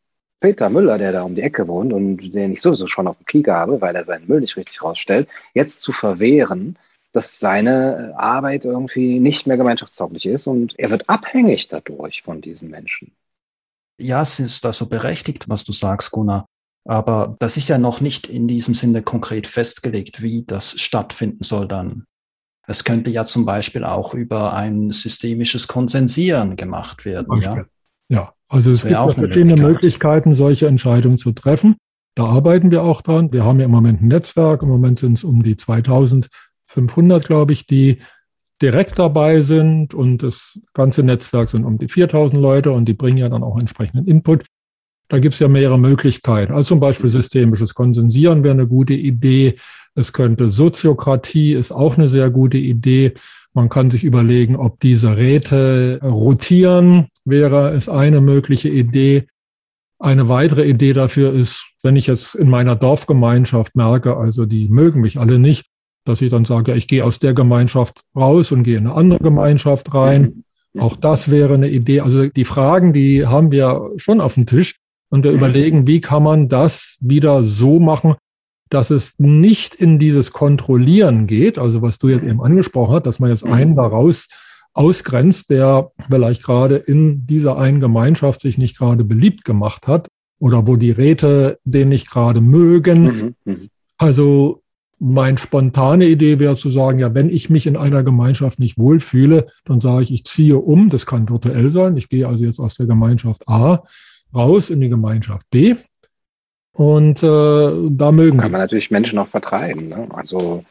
Peter Müller, der da um die Ecke wohnt und den ich sowieso schon auf dem Kieker habe, weil er seinen Müll nicht richtig rausstellt, jetzt zu verwehren, dass seine Arbeit irgendwie nicht mehr gemeinschaftstauglich ist und er wird abhängig dadurch von diesen Menschen. Ja, es ist da so berechtigt, was du sagst, Gunnar. Aber das ist ja noch nicht in diesem Sinne konkret festgelegt, wie das stattfinden soll dann. Es könnte ja zum Beispiel auch über ein systemisches Konsensieren gemacht werden. Ja? Ja, also es gibt verschiedene Möglichkeiten, solche Entscheidungen zu treffen. Da arbeiten wir auch dran. Wir haben ja im Moment ein Netzwerk. Im Moment sind es um die 2500, glaube ich, die direkt dabei sind. Und das ganze Netzwerk sind um die 4000 Leute und die bringen ja dann auch entsprechenden Input. Da gibt es ja mehrere Möglichkeiten. Also zum Beispiel systemisches Konsensieren wäre eine gute Idee. Es könnte Soziokratie ist auch eine sehr gute Idee. Man kann sich überlegen, ob diese Räte rotieren, wäre es eine mögliche Idee. Eine weitere Idee dafür ist, wenn ich jetzt in meiner Dorfgemeinschaft merke, also die mögen mich alle nicht, dass ich dann sage, ich gehe aus der Gemeinschaft raus und gehe in eine andere Gemeinschaft rein. Auch das wäre eine Idee. Also die Fragen, die haben wir schon auf dem Tisch und wir überlegen, wie kann man das wieder so machen, dass es nicht in dieses Kontrollieren geht, also was du jetzt eben angesprochen hast, dass man jetzt einen daraus ausgrenzt, der vielleicht gerade in dieser einen Gemeinschaft sich nicht gerade beliebt gemacht hat oder wo die Räte den nicht gerade mögen. Mhm, mhm. Also meine spontane Idee wäre zu sagen, ja, wenn ich mich in einer Gemeinschaft nicht wohlfühle, dann sage ich, ich ziehe um. Das kann virtuell sein. Ich gehe also jetzt aus der Gemeinschaft A raus in die Gemeinschaft B Und äh, da mögen Kann man natürlich Menschen auch vertreiben. Ne? Also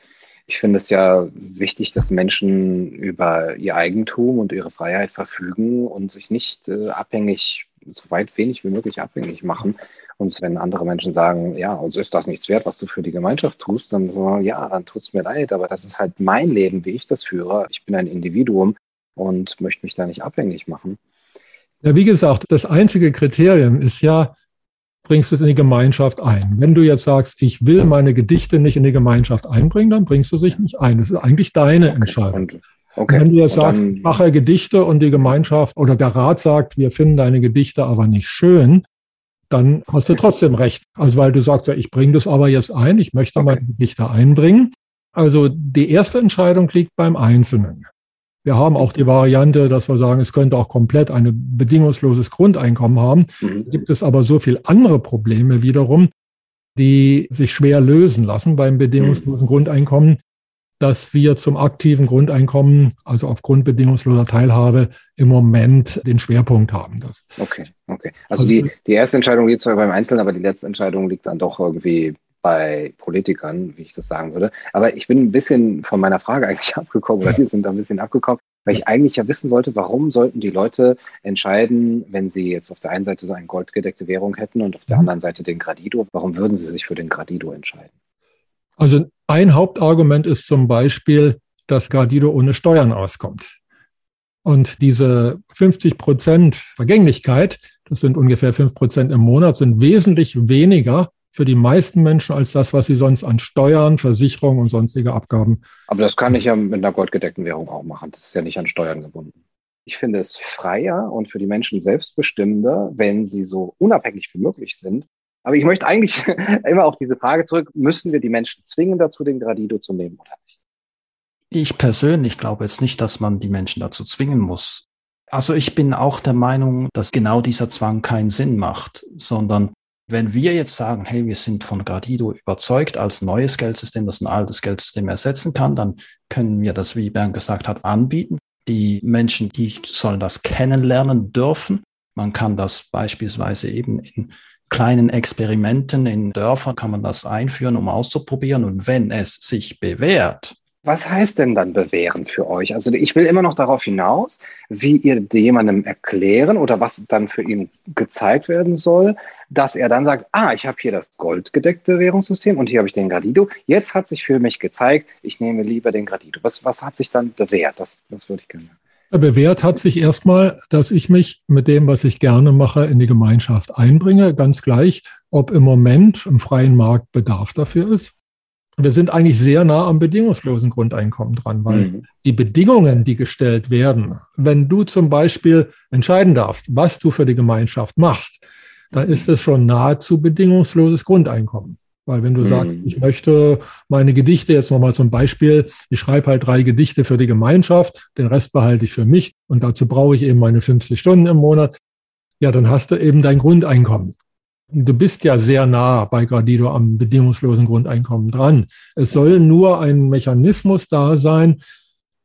ich finde es ja wichtig, dass Menschen über ihr Eigentum und ihre Freiheit verfügen und sich nicht äh, abhängig, so weit wenig wie möglich abhängig machen. Und wenn andere Menschen sagen, ja, uns ist das nichts wert, was du für die Gemeinschaft tust, dann so, ja, dann tut es mir leid, aber das ist halt mein Leben, wie ich das führe. Ich bin ein Individuum und möchte mich da nicht abhängig machen. Ja, wie gesagt, das einzige Kriterium ist ja, bringst du es in die Gemeinschaft ein. Wenn du jetzt sagst, ich will meine Gedichte nicht in die Gemeinschaft einbringen, dann bringst du sich nicht ein. Das ist eigentlich deine okay. Entscheidung. Und, okay. wenn du jetzt sagst, ich mache Gedichte und die Gemeinschaft oder der Rat sagt, wir finden deine Gedichte aber nicht schön, dann hast du trotzdem recht. Also weil du sagst, ja, ich bringe das aber jetzt ein, ich möchte okay. meine Gedichte einbringen. Also die erste Entscheidung liegt beim Einzelnen. Wir haben auch die Variante, dass wir sagen, es könnte auch komplett ein bedingungsloses Grundeinkommen haben. Mhm. Gibt es aber so viel andere Probleme wiederum, die sich schwer lösen lassen beim bedingungslosen mhm. Grundeinkommen, dass wir zum aktiven Grundeinkommen, also aufgrund bedingungsloser Teilhabe, im Moment den Schwerpunkt haben. Das okay, okay. Also, also die, die erste Entscheidung liegt zwar beim Einzelnen, aber die letzte Entscheidung liegt dann doch irgendwie bei Politikern, wie ich das sagen würde. Aber ich bin ein bisschen von meiner Frage eigentlich abgekommen, oder wir sind da ein bisschen abgekommen, weil ich eigentlich ja wissen wollte, warum sollten die Leute entscheiden, wenn sie jetzt auf der einen Seite so eine goldgedeckte Währung hätten und auf der mhm. anderen Seite den Gradido, warum würden sie sich für den Gradido entscheiden? Also ein Hauptargument ist zum Beispiel, dass Gradido ohne Steuern auskommt. Und diese 50 Prozent Vergänglichkeit, das sind ungefähr fünf Prozent im Monat, sind wesentlich weniger für die meisten Menschen als das, was sie sonst an Steuern, Versicherungen und sonstige Abgaben. Aber das kann ich ja mit einer goldgedeckten Währung auch machen. Das ist ja nicht an Steuern gebunden. Ich finde es freier und für die Menschen selbstbestimmender, wenn sie so unabhängig wie möglich sind. Aber ich möchte eigentlich immer auf diese Frage zurück, müssen wir die Menschen zwingen dazu, den Gradido zu nehmen oder nicht? Ich persönlich glaube jetzt nicht, dass man die Menschen dazu zwingen muss. Also ich bin auch der Meinung, dass genau dieser Zwang keinen Sinn macht, sondern wenn wir jetzt sagen, hey, wir sind von Gradido überzeugt als neues Geldsystem, das ein altes Geldsystem ersetzen kann, dann können wir das, wie Bernd gesagt hat, anbieten. Die Menschen, die sollen das kennenlernen dürfen. Man kann das beispielsweise eben in kleinen Experimenten in Dörfern kann man das einführen, um auszuprobieren. Und wenn es sich bewährt, was heißt denn dann bewähren für euch? Also ich will immer noch darauf hinaus, wie ihr jemandem erklären oder was dann für ihn gezeigt werden soll, dass er dann sagt, ah, ich habe hier das goldgedeckte Währungssystem und hier habe ich den Gradido. Jetzt hat sich für mich gezeigt, ich nehme lieber den Gradido. Was, was hat sich dann bewährt? Das, das würde ich gerne. Bewährt hat sich erstmal, dass ich mich mit dem, was ich gerne mache, in die Gemeinschaft einbringe, ganz gleich, ob im Moment im freien Markt Bedarf dafür ist wir sind eigentlich sehr nah am bedingungslosen Grundeinkommen dran, weil mhm. die Bedingungen, die gestellt werden, wenn du zum Beispiel entscheiden darfst, was du für die Gemeinschaft machst, dann ist es schon nahezu bedingungsloses Grundeinkommen. Weil wenn du mhm. sagst, ich möchte meine Gedichte jetzt nochmal zum Beispiel, ich schreibe halt drei Gedichte für die Gemeinschaft, den Rest behalte ich für mich und dazu brauche ich eben meine 50 Stunden im Monat, ja, dann hast du eben dein Grundeinkommen du bist ja sehr nah bei Gradido am bedingungslosen Grundeinkommen dran. Es soll nur ein Mechanismus da sein,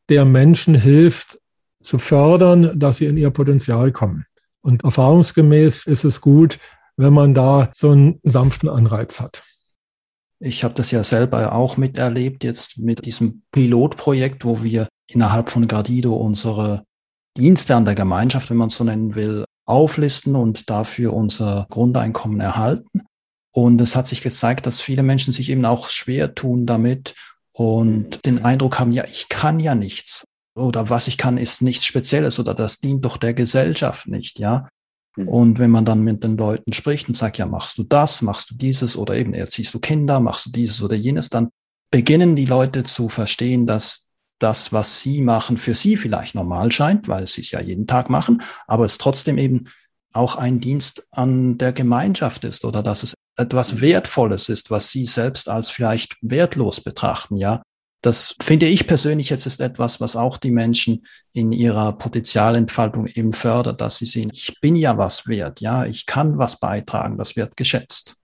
der Menschen hilft zu fördern, dass sie in ihr Potenzial kommen. Und erfahrungsgemäß ist es gut, wenn man da so einen sanften Anreiz hat. Ich habe das ja selber auch miterlebt, jetzt mit diesem Pilotprojekt, wo wir innerhalb von Gradido unsere Dienste an der Gemeinschaft, wenn man es so nennen will, auflisten und dafür unser Grundeinkommen erhalten. Und es hat sich gezeigt, dass viele Menschen sich eben auch schwer tun damit und den Eindruck haben, ja, ich kann ja nichts oder was ich kann, ist nichts Spezielles oder das dient doch der Gesellschaft nicht, ja. Hm. Und wenn man dann mit den Leuten spricht und sagt, ja, machst du das, machst du dieses oder eben erziehst du Kinder, machst du dieses oder jenes, dann beginnen die Leute zu verstehen, dass das, was sie machen, für sie vielleicht normal scheint, weil sie es ja jeden Tag machen, aber es trotzdem eben auch ein Dienst an der Gemeinschaft ist oder dass es etwas. Wertvolles ist, was sie selbst als vielleicht wertlos betrachten, ja. Das finde ich persönlich jetzt ist etwas, was auch die Menschen in ihrer Potenzialentfaltung eben fördert, dass sie sehen, ich bin ja was wert, ja, ich kann was beitragen, das wird geschätzt.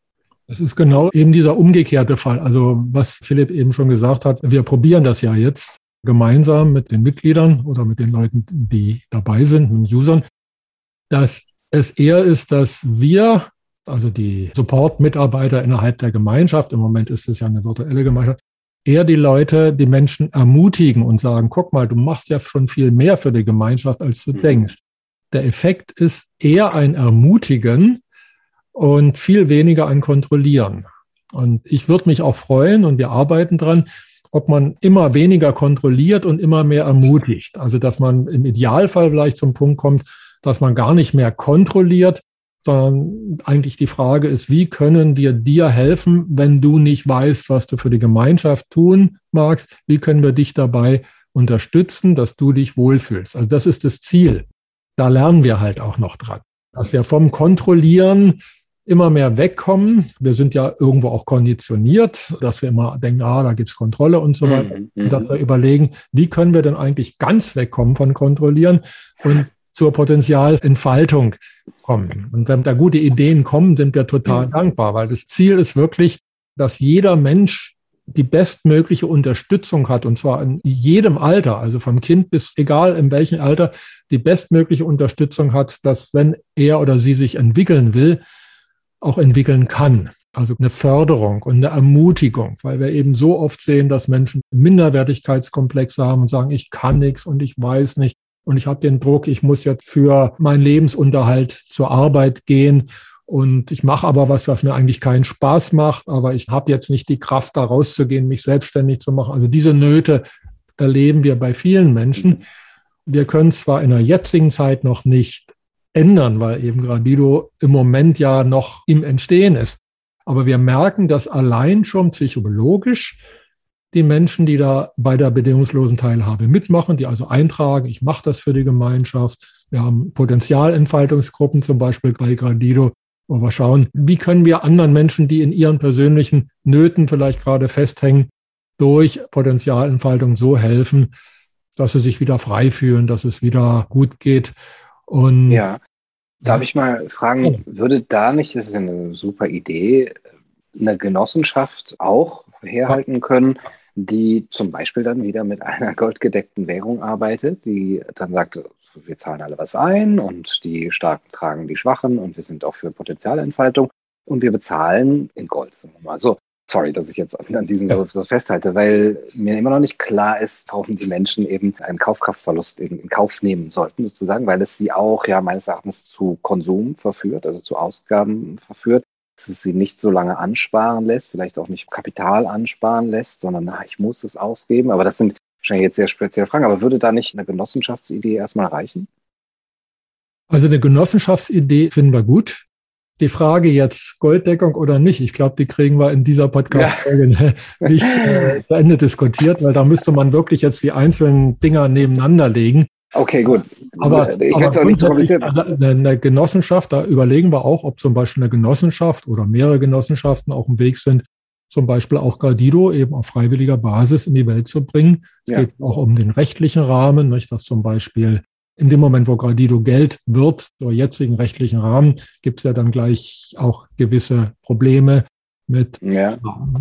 Es ist genau eben dieser umgekehrte Fall. Also was Philipp eben schon gesagt hat, wir probieren das ja jetzt gemeinsam mit den Mitgliedern oder mit den Leuten, die dabei sind, mit den Usern, dass es eher ist, dass wir also die Support-Mitarbeiter innerhalb der Gemeinschaft, im Moment ist es ja eine virtuelle Gemeinschaft, eher die Leute, die Menschen ermutigen und sagen, guck mal, du machst ja schon viel mehr für die Gemeinschaft, als du mhm. denkst. Der Effekt ist eher ein Ermutigen und viel weniger ein Kontrollieren. Und ich würde mich auch freuen, und wir arbeiten dran, ob man immer weniger kontrolliert und immer mehr ermutigt. Also dass man im Idealfall vielleicht zum Punkt kommt, dass man gar nicht mehr kontrolliert, sondern eigentlich die Frage ist, wie können wir dir helfen, wenn du nicht weißt, was du für die Gemeinschaft tun magst? Wie können wir dich dabei unterstützen, dass du dich wohlfühlst? Also das ist das Ziel. Da lernen wir halt auch noch dran, dass wir vom Kontrollieren immer mehr wegkommen. Wir sind ja irgendwo auch konditioniert, dass wir immer denken, ah, da gibt's Kontrolle und so weiter. Mhm, und dass wir überlegen, wie können wir denn eigentlich ganz wegkommen von Kontrollieren und zur Potenzialentfaltung kommen. Und wenn da gute Ideen kommen, sind wir total mhm. dankbar, weil das Ziel ist wirklich, dass jeder Mensch die bestmögliche Unterstützung hat, und zwar in jedem Alter, also vom Kind bis egal in welchem Alter, die bestmögliche Unterstützung hat, dass wenn er oder sie sich entwickeln will, auch entwickeln kann. Also eine Förderung und eine Ermutigung, weil wir eben so oft sehen, dass Menschen Minderwertigkeitskomplexe haben und sagen, ich kann nichts und ich weiß nicht und ich habe den Druck, ich muss jetzt für meinen Lebensunterhalt zur Arbeit gehen und ich mache aber was, was mir eigentlich keinen Spaß macht, aber ich habe jetzt nicht die Kraft, da rauszugehen, mich selbstständig zu machen. Also diese Nöte erleben wir bei vielen Menschen. Wir können zwar in der jetzigen Zeit noch nicht ändern, weil eben Gradido im Moment ja noch im Entstehen ist. Aber wir merken, dass allein schon psychologisch die Menschen, die da bei der bedingungslosen Teilhabe mitmachen, die also eintragen, ich mache das für die Gemeinschaft. Wir haben Potenzialentfaltungsgruppen zum Beispiel bei Gradido, wo wir schauen, wie können wir anderen Menschen, die in ihren persönlichen Nöten vielleicht gerade festhängen, durch Potenzialentfaltung so helfen, dass sie sich wieder frei fühlen, dass es wieder gut geht. Und ja. Darf ich mal fragen, würde da nicht, das ist eine super Idee, eine Genossenschaft auch herhalten können, die zum Beispiel dann wieder mit einer goldgedeckten Währung arbeitet, die dann sagt, wir zahlen alle was ein und die Starken tragen die Schwachen und wir sind auch für Potenzialentfaltung und wir bezahlen in Gold, sagen wir mal so. Sorry, dass ich jetzt an diesem Begriff so festhalte, weil mir immer noch nicht klar ist, warum die Menschen eben einen Kaufkraftverlust eben in Kauf nehmen sollten, sozusagen, weil es sie auch ja meines Erachtens zu Konsum verführt, also zu Ausgaben verführt dass es sie nicht so lange ansparen lässt, vielleicht auch nicht Kapital ansparen lässt, sondern na, ich muss es ausgeben. Aber das sind wahrscheinlich jetzt sehr spezielle Fragen. Aber würde da nicht eine Genossenschaftsidee erstmal reichen? Also eine Genossenschaftsidee finden wir gut. Die Frage jetzt Golddeckung oder nicht, ich glaube, die kriegen wir in dieser Podcast-Folge ja. nicht äh, zu Ende diskutiert, weil da müsste man wirklich jetzt die einzelnen Dinger nebeneinander legen. Okay, gut. Aber, ich aber auch nicht so kompliziert eine Genossenschaft, da überlegen wir auch, ob zum Beispiel eine Genossenschaft oder mehrere Genossenschaften auch im Weg sind, zum Beispiel auch Gradido eben auf freiwilliger Basis in die Welt zu bringen. Es ja. geht auch um den rechtlichen Rahmen, nicht, dass zum Beispiel in dem Moment, wo Gradido Geld wird, durch jetzigen rechtlichen Rahmen, gibt es ja dann gleich auch gewisse Probleme mit. Ja,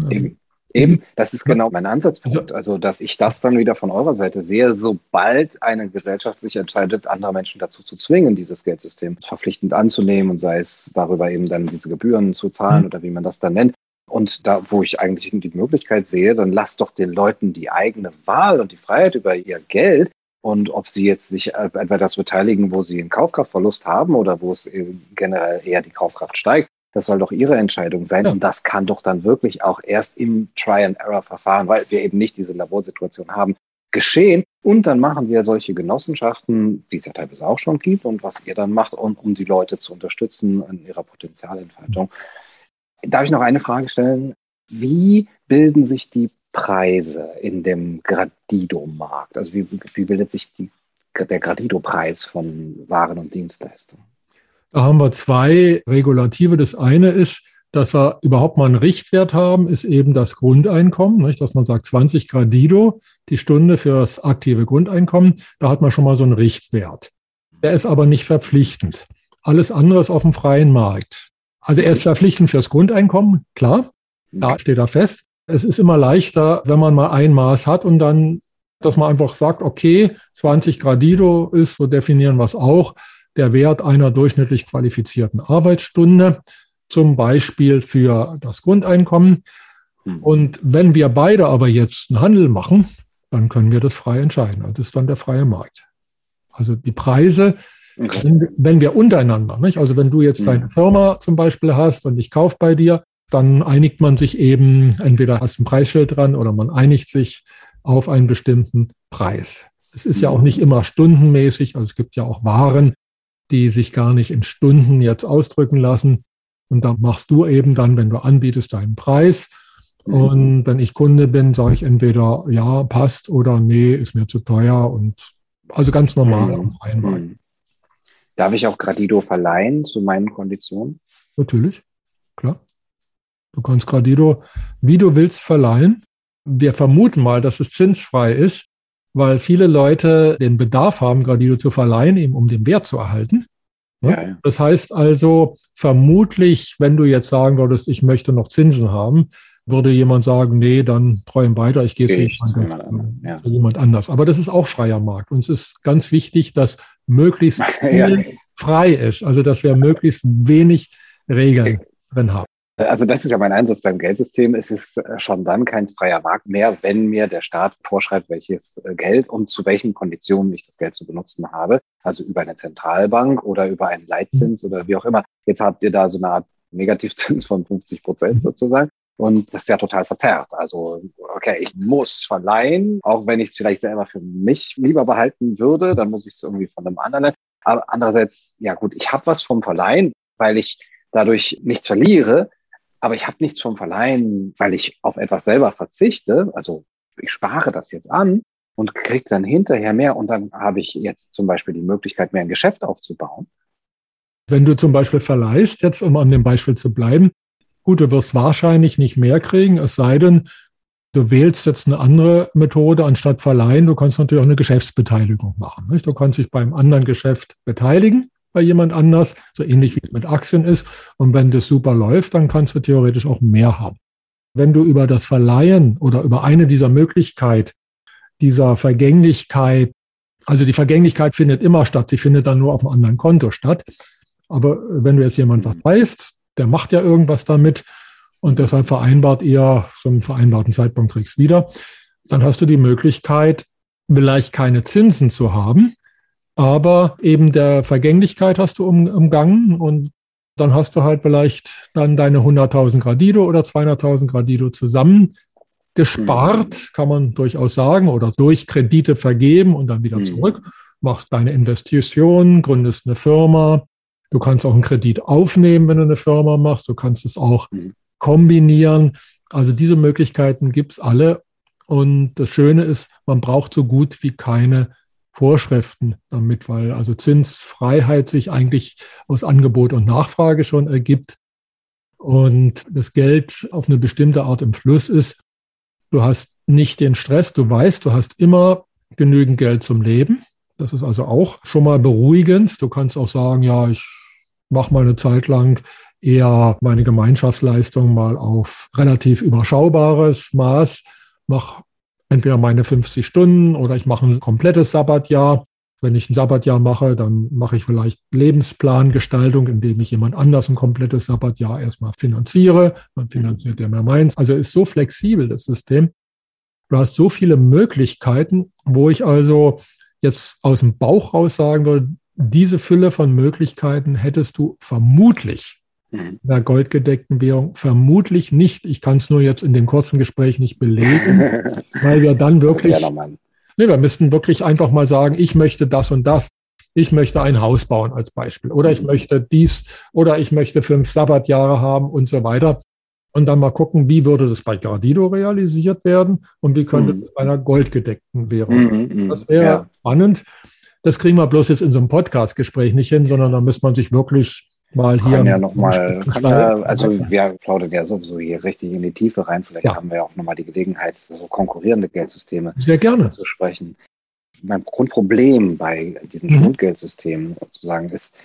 ähm, Eben, das ist genau mein Ansatzpunkt. Also, dass ich das dann wieder von eurer Seite sehe, sobald eine Gesellschaft sich entscheidet, andere Menschen dazu zu zwingen, dieses Geldsystem verpflichtend anzunehmen und sei es darüber eben dann diese Gebühren zu zahlen mhm. oder wie man das dann nennt. Und da, wo ich eigentlich die Möglichkeit sehe, dann lasst doch den Leuten die eigene Wahl und die Freiheit über ihr Geld und ob sie jetzt sich etwas beteiligen, wo sie einen Kaufkraftverlust haben oder wo es generell eher die Kaufkraft steigt, das soll doch Ihre Entscheidung sein. Ja. Und das kann doch dann wirklich auch erst im Try-and-Error-Verfahren, weil wir eben nicht diese Laborsituation haben, geschehen. Und dann machen wir solche Genossenschaften, wie es ja teilweise auch schon gibt und was ihr dann macht, um, um die Leute zu unterstützen in ihrer Potenzialentfaltung. Darf ich noch eine Frage stellen? Wie bilden sich die Preise in dem Gradido-Markt? Also wie, wie bildet sich die, der Gradido-Preis von Waren und Dienstleistungen? Da haben wir zwei Regulative. Das eine ist, dass wir überhaupt mal einen Richtwert haben, ist eben das Grundeinkommen, nicht? dass man sagt 20 Gradido die Stunde fürs aktive Grundeinkommen. Da hat man schon mal so einen Richtwert. Der ist aber nicht verpflichtend. Alles andere ist auf dem freien Markt. Also er ist verpflichtend fürs Grundeinkommen, klar, da steht er fest. Es ist immer leichter, wenn man mal ein Maß hat und dann, dass man einfach sagt, okay, 20 Gradido ist, so definieren wir es auch, der Wert einer durchschnittlich qualifizierten Arbeitsstunde. zum Beispiel für das Grundeinkommen. Hm. Und wenn wir beide aber jetzt einen Handel machen, dann können wir das frei entscheiden. Das ist dann der freie Markt. Also die Preise, okay. wenn, wenn, wir untereinander, nicht? also wenn du jetzt mhm. deine Firma zum Beispiel hast und ich kaufe bei dir, dann einigt man sich eben, entweder hast du ein Preisschild dran oder man einigt sich auf einen bestimmten Preis. Es ist ja auch nicht immer stundenmäßig, also es gibt ja auch Waren, die sich gar nicht in Stunden jetzt ausdrücken lassen. Und da machst du eben dann, wenn du anbietest, deinen Preis. Mhm. Und wenn ich Kunde bin, sage ich entweder ja, passt oder nee, ist mir zu teuer und also ganz normal mhm. einmal. Mhm. Darf ich auch Gradido verleihen zu meinen Konditionen? Natürlich, klar. Du kannst Gradido, wie du willst, verleihen. Wir vermuten mal, dass es zinsfrei ist, weil viele Leute den Bedarf haben, Gradido zu verleihen, eben um den Wert zu erhalten. Ja, ja. Das heißt also, vermutlich, wenn du jetzt sagen würdest, ich möchte noch Zinsen haben, würde jemand sagen, nee, dann träum weiter, ich gehe zu jemand, ja. jemand, anders. Aber das ist auch freier Markt. Uns ist ganz wichtig, dass möglichst viel frei ist, also dass wir möglichst wenig Regeln drin haben. Also das ist ja mein Einsatz beim Geldsystem. Es ist äh, schon dann kein freier Markt mehr, wenn mir der Staat vorschreibt, welches äh, Geld und zu welchen Konditionen ich das Geld zu benutzen habe. Also über eine Zentralbank oder über einen Leitzins oder wie auch immer. Jetzt habt ihr da so eine Art Negativzins von 50 Prozent sozusagen. Und das ist ja total verzerrt. Also, okay, ich muss verleihen, auch wenn ich es vielleicht selber für mich lieber behalten würde, dann muss ich es irgendwie von einem anderen. Aber andererseits, ja gut, ich habe was vom Verleihen, weil ich dadurch nichts verliere, aber ich habe nichts vom Verleihen, weil ich auf etwas selber verzichte. Also ich spare das jetzt an und kriege dann hinterher mehr und dann habe ich jetzt zum Beispiel die Möglichkeit, mir ein Geschäft aufzubauen. Wenn du zum Beispiel verleihst, jetzt um an dem Beispiel zu bleiben, gut, du wirst wahrscheinlich nicht mehr kriegen, es sei denn, du wählst jetzt eine andere Methode anstatt verleihen. Du kannst natürlich auch eine Geschäftsbeteiligung machen. Nicht? Du kannst dich beim anderen Geschäft beteiligen bei jemand anders, so ähnlich wie es mit Aktien ist. Und wenn das super läuft, dann kannst du theoretisch auch mehr haben. Wenn du über das Verleihen oder über eine dieser Möglichkeit dieser Vergänglichkeit, also die Vergänglichkeit findet immer statt, sie findet dann nur auf einem anderen Konto statt. Aber wenn du jetzt jemand was weißt, der macht ja irgendwas damit und deshalb vereinbart ihr zum vereinbarten Zeitpunkt kriegst wieder, dann hast du die Möglichkeit, vielleicht keine Zinsen zu haben, aber eben der Vergänglichkeit hast du um, umgangen und dann hast du halt vielleicht dann deine 100.000 Gradido oder 200.000 Gradido zusammen gespart, mhm. kann man durchaus sagen, oder durch Kredite vergeben und dann wieder mhm. zurück. Machst deine Investition, gründest eine Firma. Du kannst auch einen Kredit aufnehmen, wenn du eine Firma machst. Du kannst es auch mhm. kombinieren. Also diese Möglichkeiten gibt's alle. Und das Schöne ist, man braucht so gut wie keine Vorschriften damit, weil also Zinsfreiheit sich eigentlich aus Angebot und Nachfrage schon ergibt und das Geld auf eine bestimmte Art im Fluss ist. Du hast nicht den Stress, du weißt, du hast immer genügend Geld zum Leben. Das ist also auch schon mal beruhigend. Du kannst auch sagen, ja, ich mache mal eine Zeit lang eher meine Gemeinschaftsleistung mal auf relativ überschaubares Maß, mache entweder meine 50 Stunden oder ich mache ein komplettes Sabbatjahr. Wenn ich ein Sabbatjahr mache, dann mache ich vielleicht Lebensplangestaltung, indem ich jemand anders ein komplettes Sabbatjahr erstmal finanziere. Man finanziert ja mehr meins. Also ist so flexibel das System. Du hast so viele Möglichkeiten, wo ich also jetzt aus dem Bauch raus sagen würde, diese Fülle von Möglichkeiten hättest du vermutlich in der goldgedeckten Währung vermutlich nicht. Ich kann es nur jetzt in dem kurzen Gespräch nicht belegen, weil wir dann wirklich, nee, wir müssten wirklich einfach mal sagen, ich möchte das und das. Ich möchte ein Haus bauen als Beispiel oder ich mhm. möchte dies oder ich möchte fünf Sabbatjahre haben und so weiter. Und dann mal gucken, wie würde das bei Gradido realisiert werden und wie könnte mhm. das bei einer goldgedeckten Währung. Mhm, mhm. das wäre ja. spannend. Das kriegen wir bloß jetzt in so einem Podcast-Gespräch nicht hin, sondern da müsste man sich wirklich mal hier. Kann ja noch mal, kann ja, also wir plaudern ja sowieso hier richtig in die Tiefe rein. Vielleicht ja. haben wir auch nochmal die Gelegenheit, so konkurrierende Geldsysteme Sehr gerne. zu sprechen. Mein Grundproblem bei diesen mhm. Schulgeldsystemen sozusagen ist,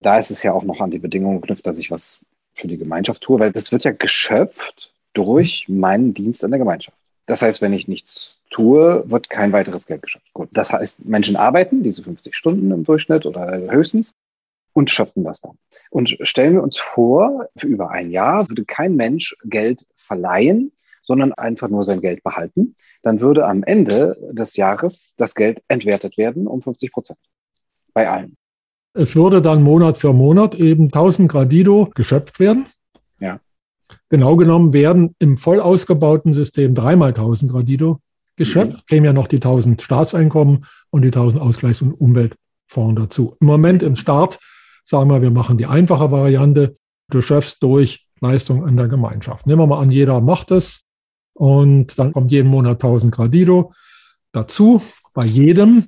da ist es ja auch noch an die Bedingungen geknüpft, dass ich was für die Gemeinschaft tue, weil das wird ja geschöpft durch meinen Dienst an der Gemeinschaft. Das heißt, wenn ich nichts tue, wird kein weiteres Geld geschöpft. Gut. Das heißt, Menschen arbeiten diese 50 Stunden im Durchschnitt oder höchstens und schöpfen das dann. Und stellen wir uns vor, für über ein Jahr würde kein Mensch Geld verleihen, sondern einfach nur sein Geld behalten. Dann würde am Ende des Jahres das Geld entwertet werden um 50 Prozent. Bei allen. Es würde dann Monat für Monat eben 1000 Gradido geschöpft werden. Ja. Genau genommen werden im voll ausgebauten System dreimal 1000 Gradido geschöpft. Mhm. Kämen ja noch die 1000 Staatseinkommen und die 1000 Ausgleichs- und Umweltfonds dazu. Im Moment im Start sagen wir, wir machen die einfache Variante. Du schöpfst durch Leistung in der Gemeinschaft. Nehmen wir mal an, jeder macht es und dann kommt jeden Monat 1000 Gradido dazu bei jedem.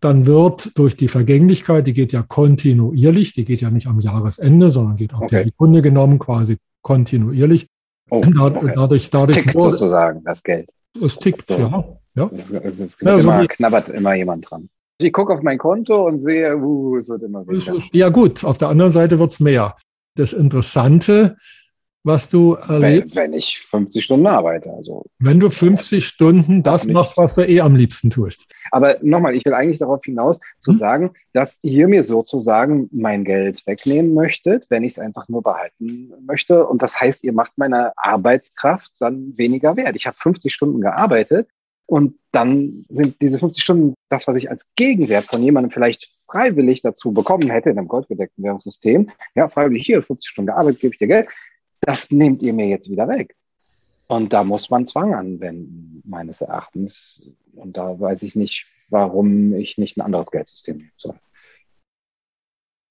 Dann wird durch die Vergänglichkeit, die geht ja kontinuierlich, die geht ja nicht am Jahresende, sondern geht auch okay. die Kunde genommen quasi kontinuierlich. Oh, okay. dadurch, dadurch, es tickt sozusagen das Geld. Es tickt, so, ja. ja. Es, es, es ja, immer, knabbert immer jemand dran. Ich gucke auf mein Konto und sehe, uh, es wird immer weniger. Ja gut, auf der anderen Seite wird es mehr. Das Interessante was du erlebst. Wenn, wenn, ich 50 Stunden arbeite. Also, wenn du 50 Stunden das machst, was du eh am liebsten tust. Aber nochmal, ich will eigentlich darauf hinaus zu hm? sagen, dass ihr mir sozusagen mein Geld wegnehmen möchtet, wenn ich es einfach nur behalten möchte. Und das heißt, ihr macht meine Arbeitskraft dann weniger wert. Ich habe 50 Stunden gearbeitet und dann sind diese 50 Stunden das, was ich als Gegenwert von jemandem vielleicht freiwillig dazu bekommen hätte in einem goldgedeckten Währungssystem. Ja, freiwillig hier, 50 Stunden gearbeitet, gebe ich dir Geld das nehmt ihr mir jetzt wieder weg. Und da muss man Zwang anwenden, meines Erachtens. Und da weiß ich nicht, warum ich nicht ein anderes Geldsystem nehmen soll.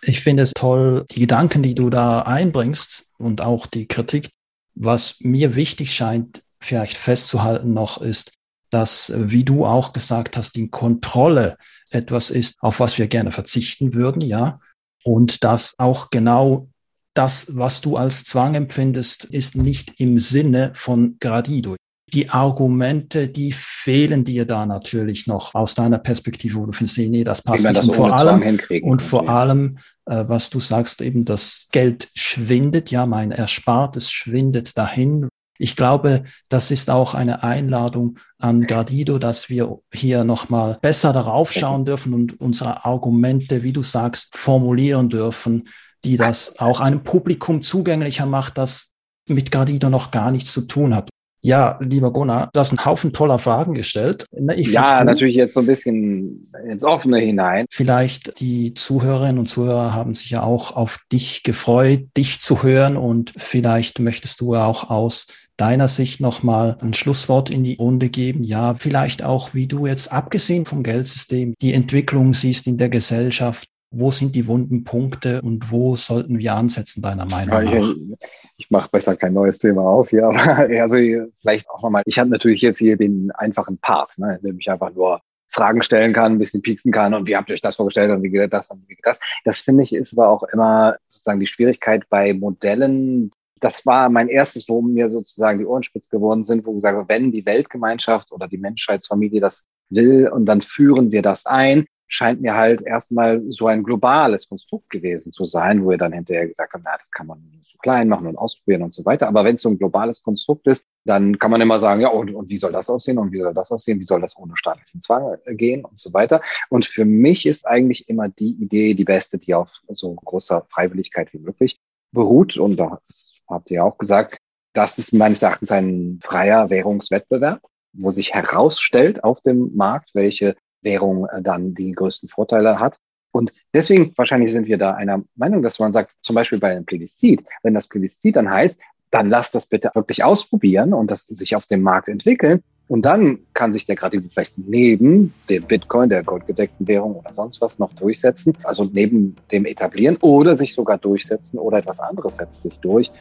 Ich finde es toll, die Gedanken, die du da einbringst und auch die Kritik. Was mir wichtig scheint, vielleicht festzuhalten noch, ist, dass, wie du auch gesagt hast, die Kontrolle etwas ist, auf was wir gerne verzichten würden, ja. Und dass auch genau das, was du als Zwang empfindest, ist nicht im Sinne von Gradido. Die Argumente, die fehlen dir da natürlich noch aus deiner Perspektive, wo du findest, nee, das passt nicht. Das und vor allem, und vor allem, äh, was du sagst, eben das Geld schwindet, ja, mein Erspartes schwindet dahin. Ich glaube, das ist auch eine Einladung an Gradido, dass wir hier nochmal besser darauf schauen dürfen und unsere Argumente, wie du sagst, formulieren dürfen, die das auch einem Publikum zugänglicher macht, das mit Gradido noch gar nichts zu tun hat. Ja, lieber Gunnar, du hast einen Haufen toller Fragen gestellt. Ich ja, natürlich jetzt so ein bisschen ins Offene hinein. Vielleicht die Zuhörerinnen und Zuhörer haben sich ja auch auf dich gefreut, dich zu hören und vielleicht möchtest du auch aus deiner Sicht nochmal ein Schlusswort in die Runde geben? Ja, vielleicht auch, wie du jetzt abgesehen vom Geldsystem die Entwicklung siehst in der Gesellschaft, wo sind die wunden Punkte und wo sollten wir ansetzen, deiner Meinung nach? Ich, mache besser kein neues Thema auf hier, aber also vielleicht auch nochmal. Ich habe natürlich jetzt hier den einfachen Part, ne, in dem ich einfach nur Fragen stellen kann, ein bisschen pieksen kann und wie habt ihr euch das vorgestellt und wie geht das und wie geht das. Das finde ich ist aber auch immer sozusagen die Schwierigkeit bei Modellen. Das war mein erstes, wo mir sozusagen die Ohren spitz geworden sind, wo gesagt wird, wenn die Weltgemeinschaft oder die Menschheitsfamilie das will und dann führen wir das ein, scheint mir halt erstmal so ein globales Konstrukt gewesen zu sein, wo ihr dann hinterher gesagt habt, na, das kann man so klein machen und ausprobieren und so weiter. Aber wenn es so ein globales Konstrukt ist, dann kann man immer sagen, ja, und, und wie soll das aussehen und wie soll das aussehen, wie soll das ohne staatlichen Zwang äh, gehen und so weiter. Und für mich ist eigentlich immer die Idee die beste, die auf so großer Freiwilligkeit wie möglich beruht. Und das habt ihr auch gesagt, das ist meines Erachtens ein freier Währungswettbewerb wo sich herausstellt auf dem Markt, welche Währung äh, dann die größten Vorteile hat. Und deswegen wahrscheinlich sind wir da einer Meinung, dass man sagt, zum Beispiel bei einem Plebiszit, wenn das Plebiszit dann heißt, dann lass das bitte wirklich ausprobieren und das sich auf dem Markt entwickeln. Und dann kann sich der gerade vielleicht neben dem Bitcoin, der goldgedeckten Währung oder sonst was noch durchsetzen, also neben dem etablieren oder sich sogar durchsetzen oder etwas anderes setzt sich durch.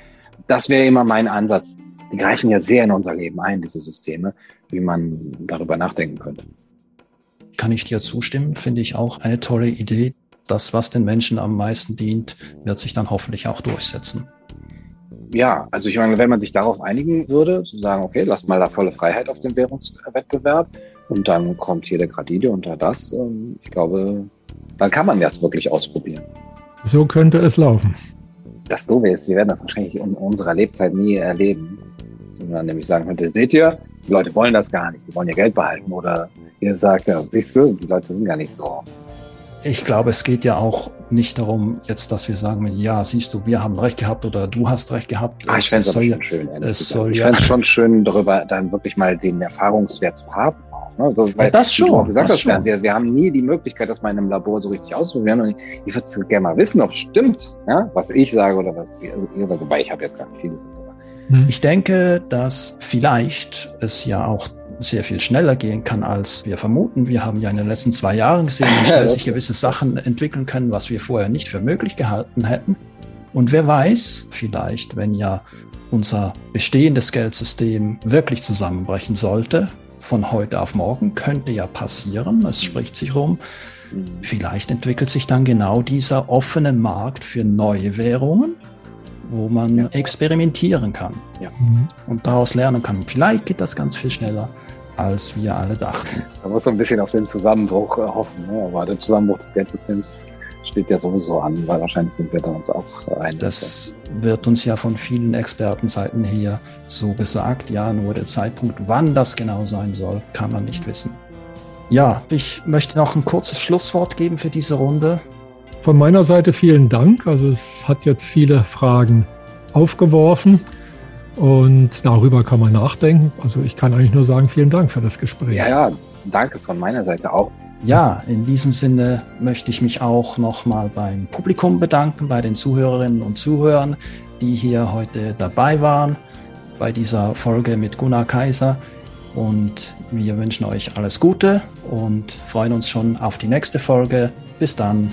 Das wäre immer mein Ansatz. Die greifen ja sehr in unser Leben ein, diese Systeme, wie man darüber nachdenken könnte kann ich dir zustimmen, finde ich auch eine tolle Idee. Das, was den Menschen am meisten dient, wird sich dann hoffentlich auch durchsetzen. Ja, also ich meine, wenn man sich darauf einigen würde, zu sagen, okay, lass mal da volle Freiheit auf den Währungswettbewerb und dann kommt hier der Gradide unter das, ähm, ich glaube, dann kann man das wirklich ausprobieren. So könnte es laufen. Das Doofe ist, wir werden das wahrscheinlich in unserer Lebzeit nie erleben, sondern nämlich sagen könnte, seht ihr, die Leute wollen das gar nicht, die wollen ihr Geld behalten oder ihr sagt, ja, siehst du, die Leute sind gar nicht so. ich glaube, es geht ja auch nicht darum, jetzt, dass wir sagen, ja, siehst du, wir haben recht gehabt oder du hast recht gehabt. Ah, ich fände es schon schön. Es soll ich fände es schon schön, darüber dann wirklich mal den Erfahrungswert zu haben. Ne? Also, weil, ja, das schon. Gesagt das hast, Wir, wir haben nie die Möglichkeit, das mal in einem Labor so richtig auszuprobieren. Und ich, ich würde gerne mal wissen, ob es stimmt, ja? was ich sage oder was ihr, ihr sagt. Wobei ich habe jetzt gar nicht vieles. Hm. Ich denke, dass vielleicht es ja auch sehr viel schneller gehen kann, als wir vermuten. Wir haben ja in den letzten zwei Jahren gesehen, wie schnell sich gewisse Sachen entwickeln können, was wir vorher nicht für möglich gehalten hätten. Und wer weiß, vielleicht, wenn ja unser bestehendes Geldsystem wirklich zusammenbrechen sollte, von heute auf morgen, könnte ja passieren, es spricht sich rum, vielleicht entwickelt sich dann genau dieser offene Markt für neue Währungen, wo man ja. experimentieren kann ja. und daraus lernen kann. Vielleicht geht das ganz viel schneller als wir alle dachten. Man muss so ein bisschen auf den Zusammenbruch äh, hoffen, ne? aber der Zusammenbruch des Geldsystems steht ja sowieso an, weil wahrscheinlich sind wir da uns auch einig. Das wird uns ja von vielen Expertenseiten her so gesagt. Ja, nur der Zeitpunkt, wann das genau sein soll, kann man nicht wissen. Ja, ich möchte noch ein kurzes Schlusswort geben für diese Runde. Von meiner Seite vielen Dank. Also es hat jetzt viele Fragen aufgeworfen. Und darüber kann man nachdenken. Also ich kann eigentlich nur sagen, vielen Dank für das Gespräch. Ja, ja, danke von meiner Seite auch. Ja, in diesem Sinne möchte ich mich auch nochmal beim Publikum bedanken, bei den Zuhörerinnen und Zuhörern, die hier heute dabei waren bei dieser Folge mit Gunnar Kaiser. Und wir wünschen euch alles Gute und freuen uns schon auf die nächste Folge. Bis dann.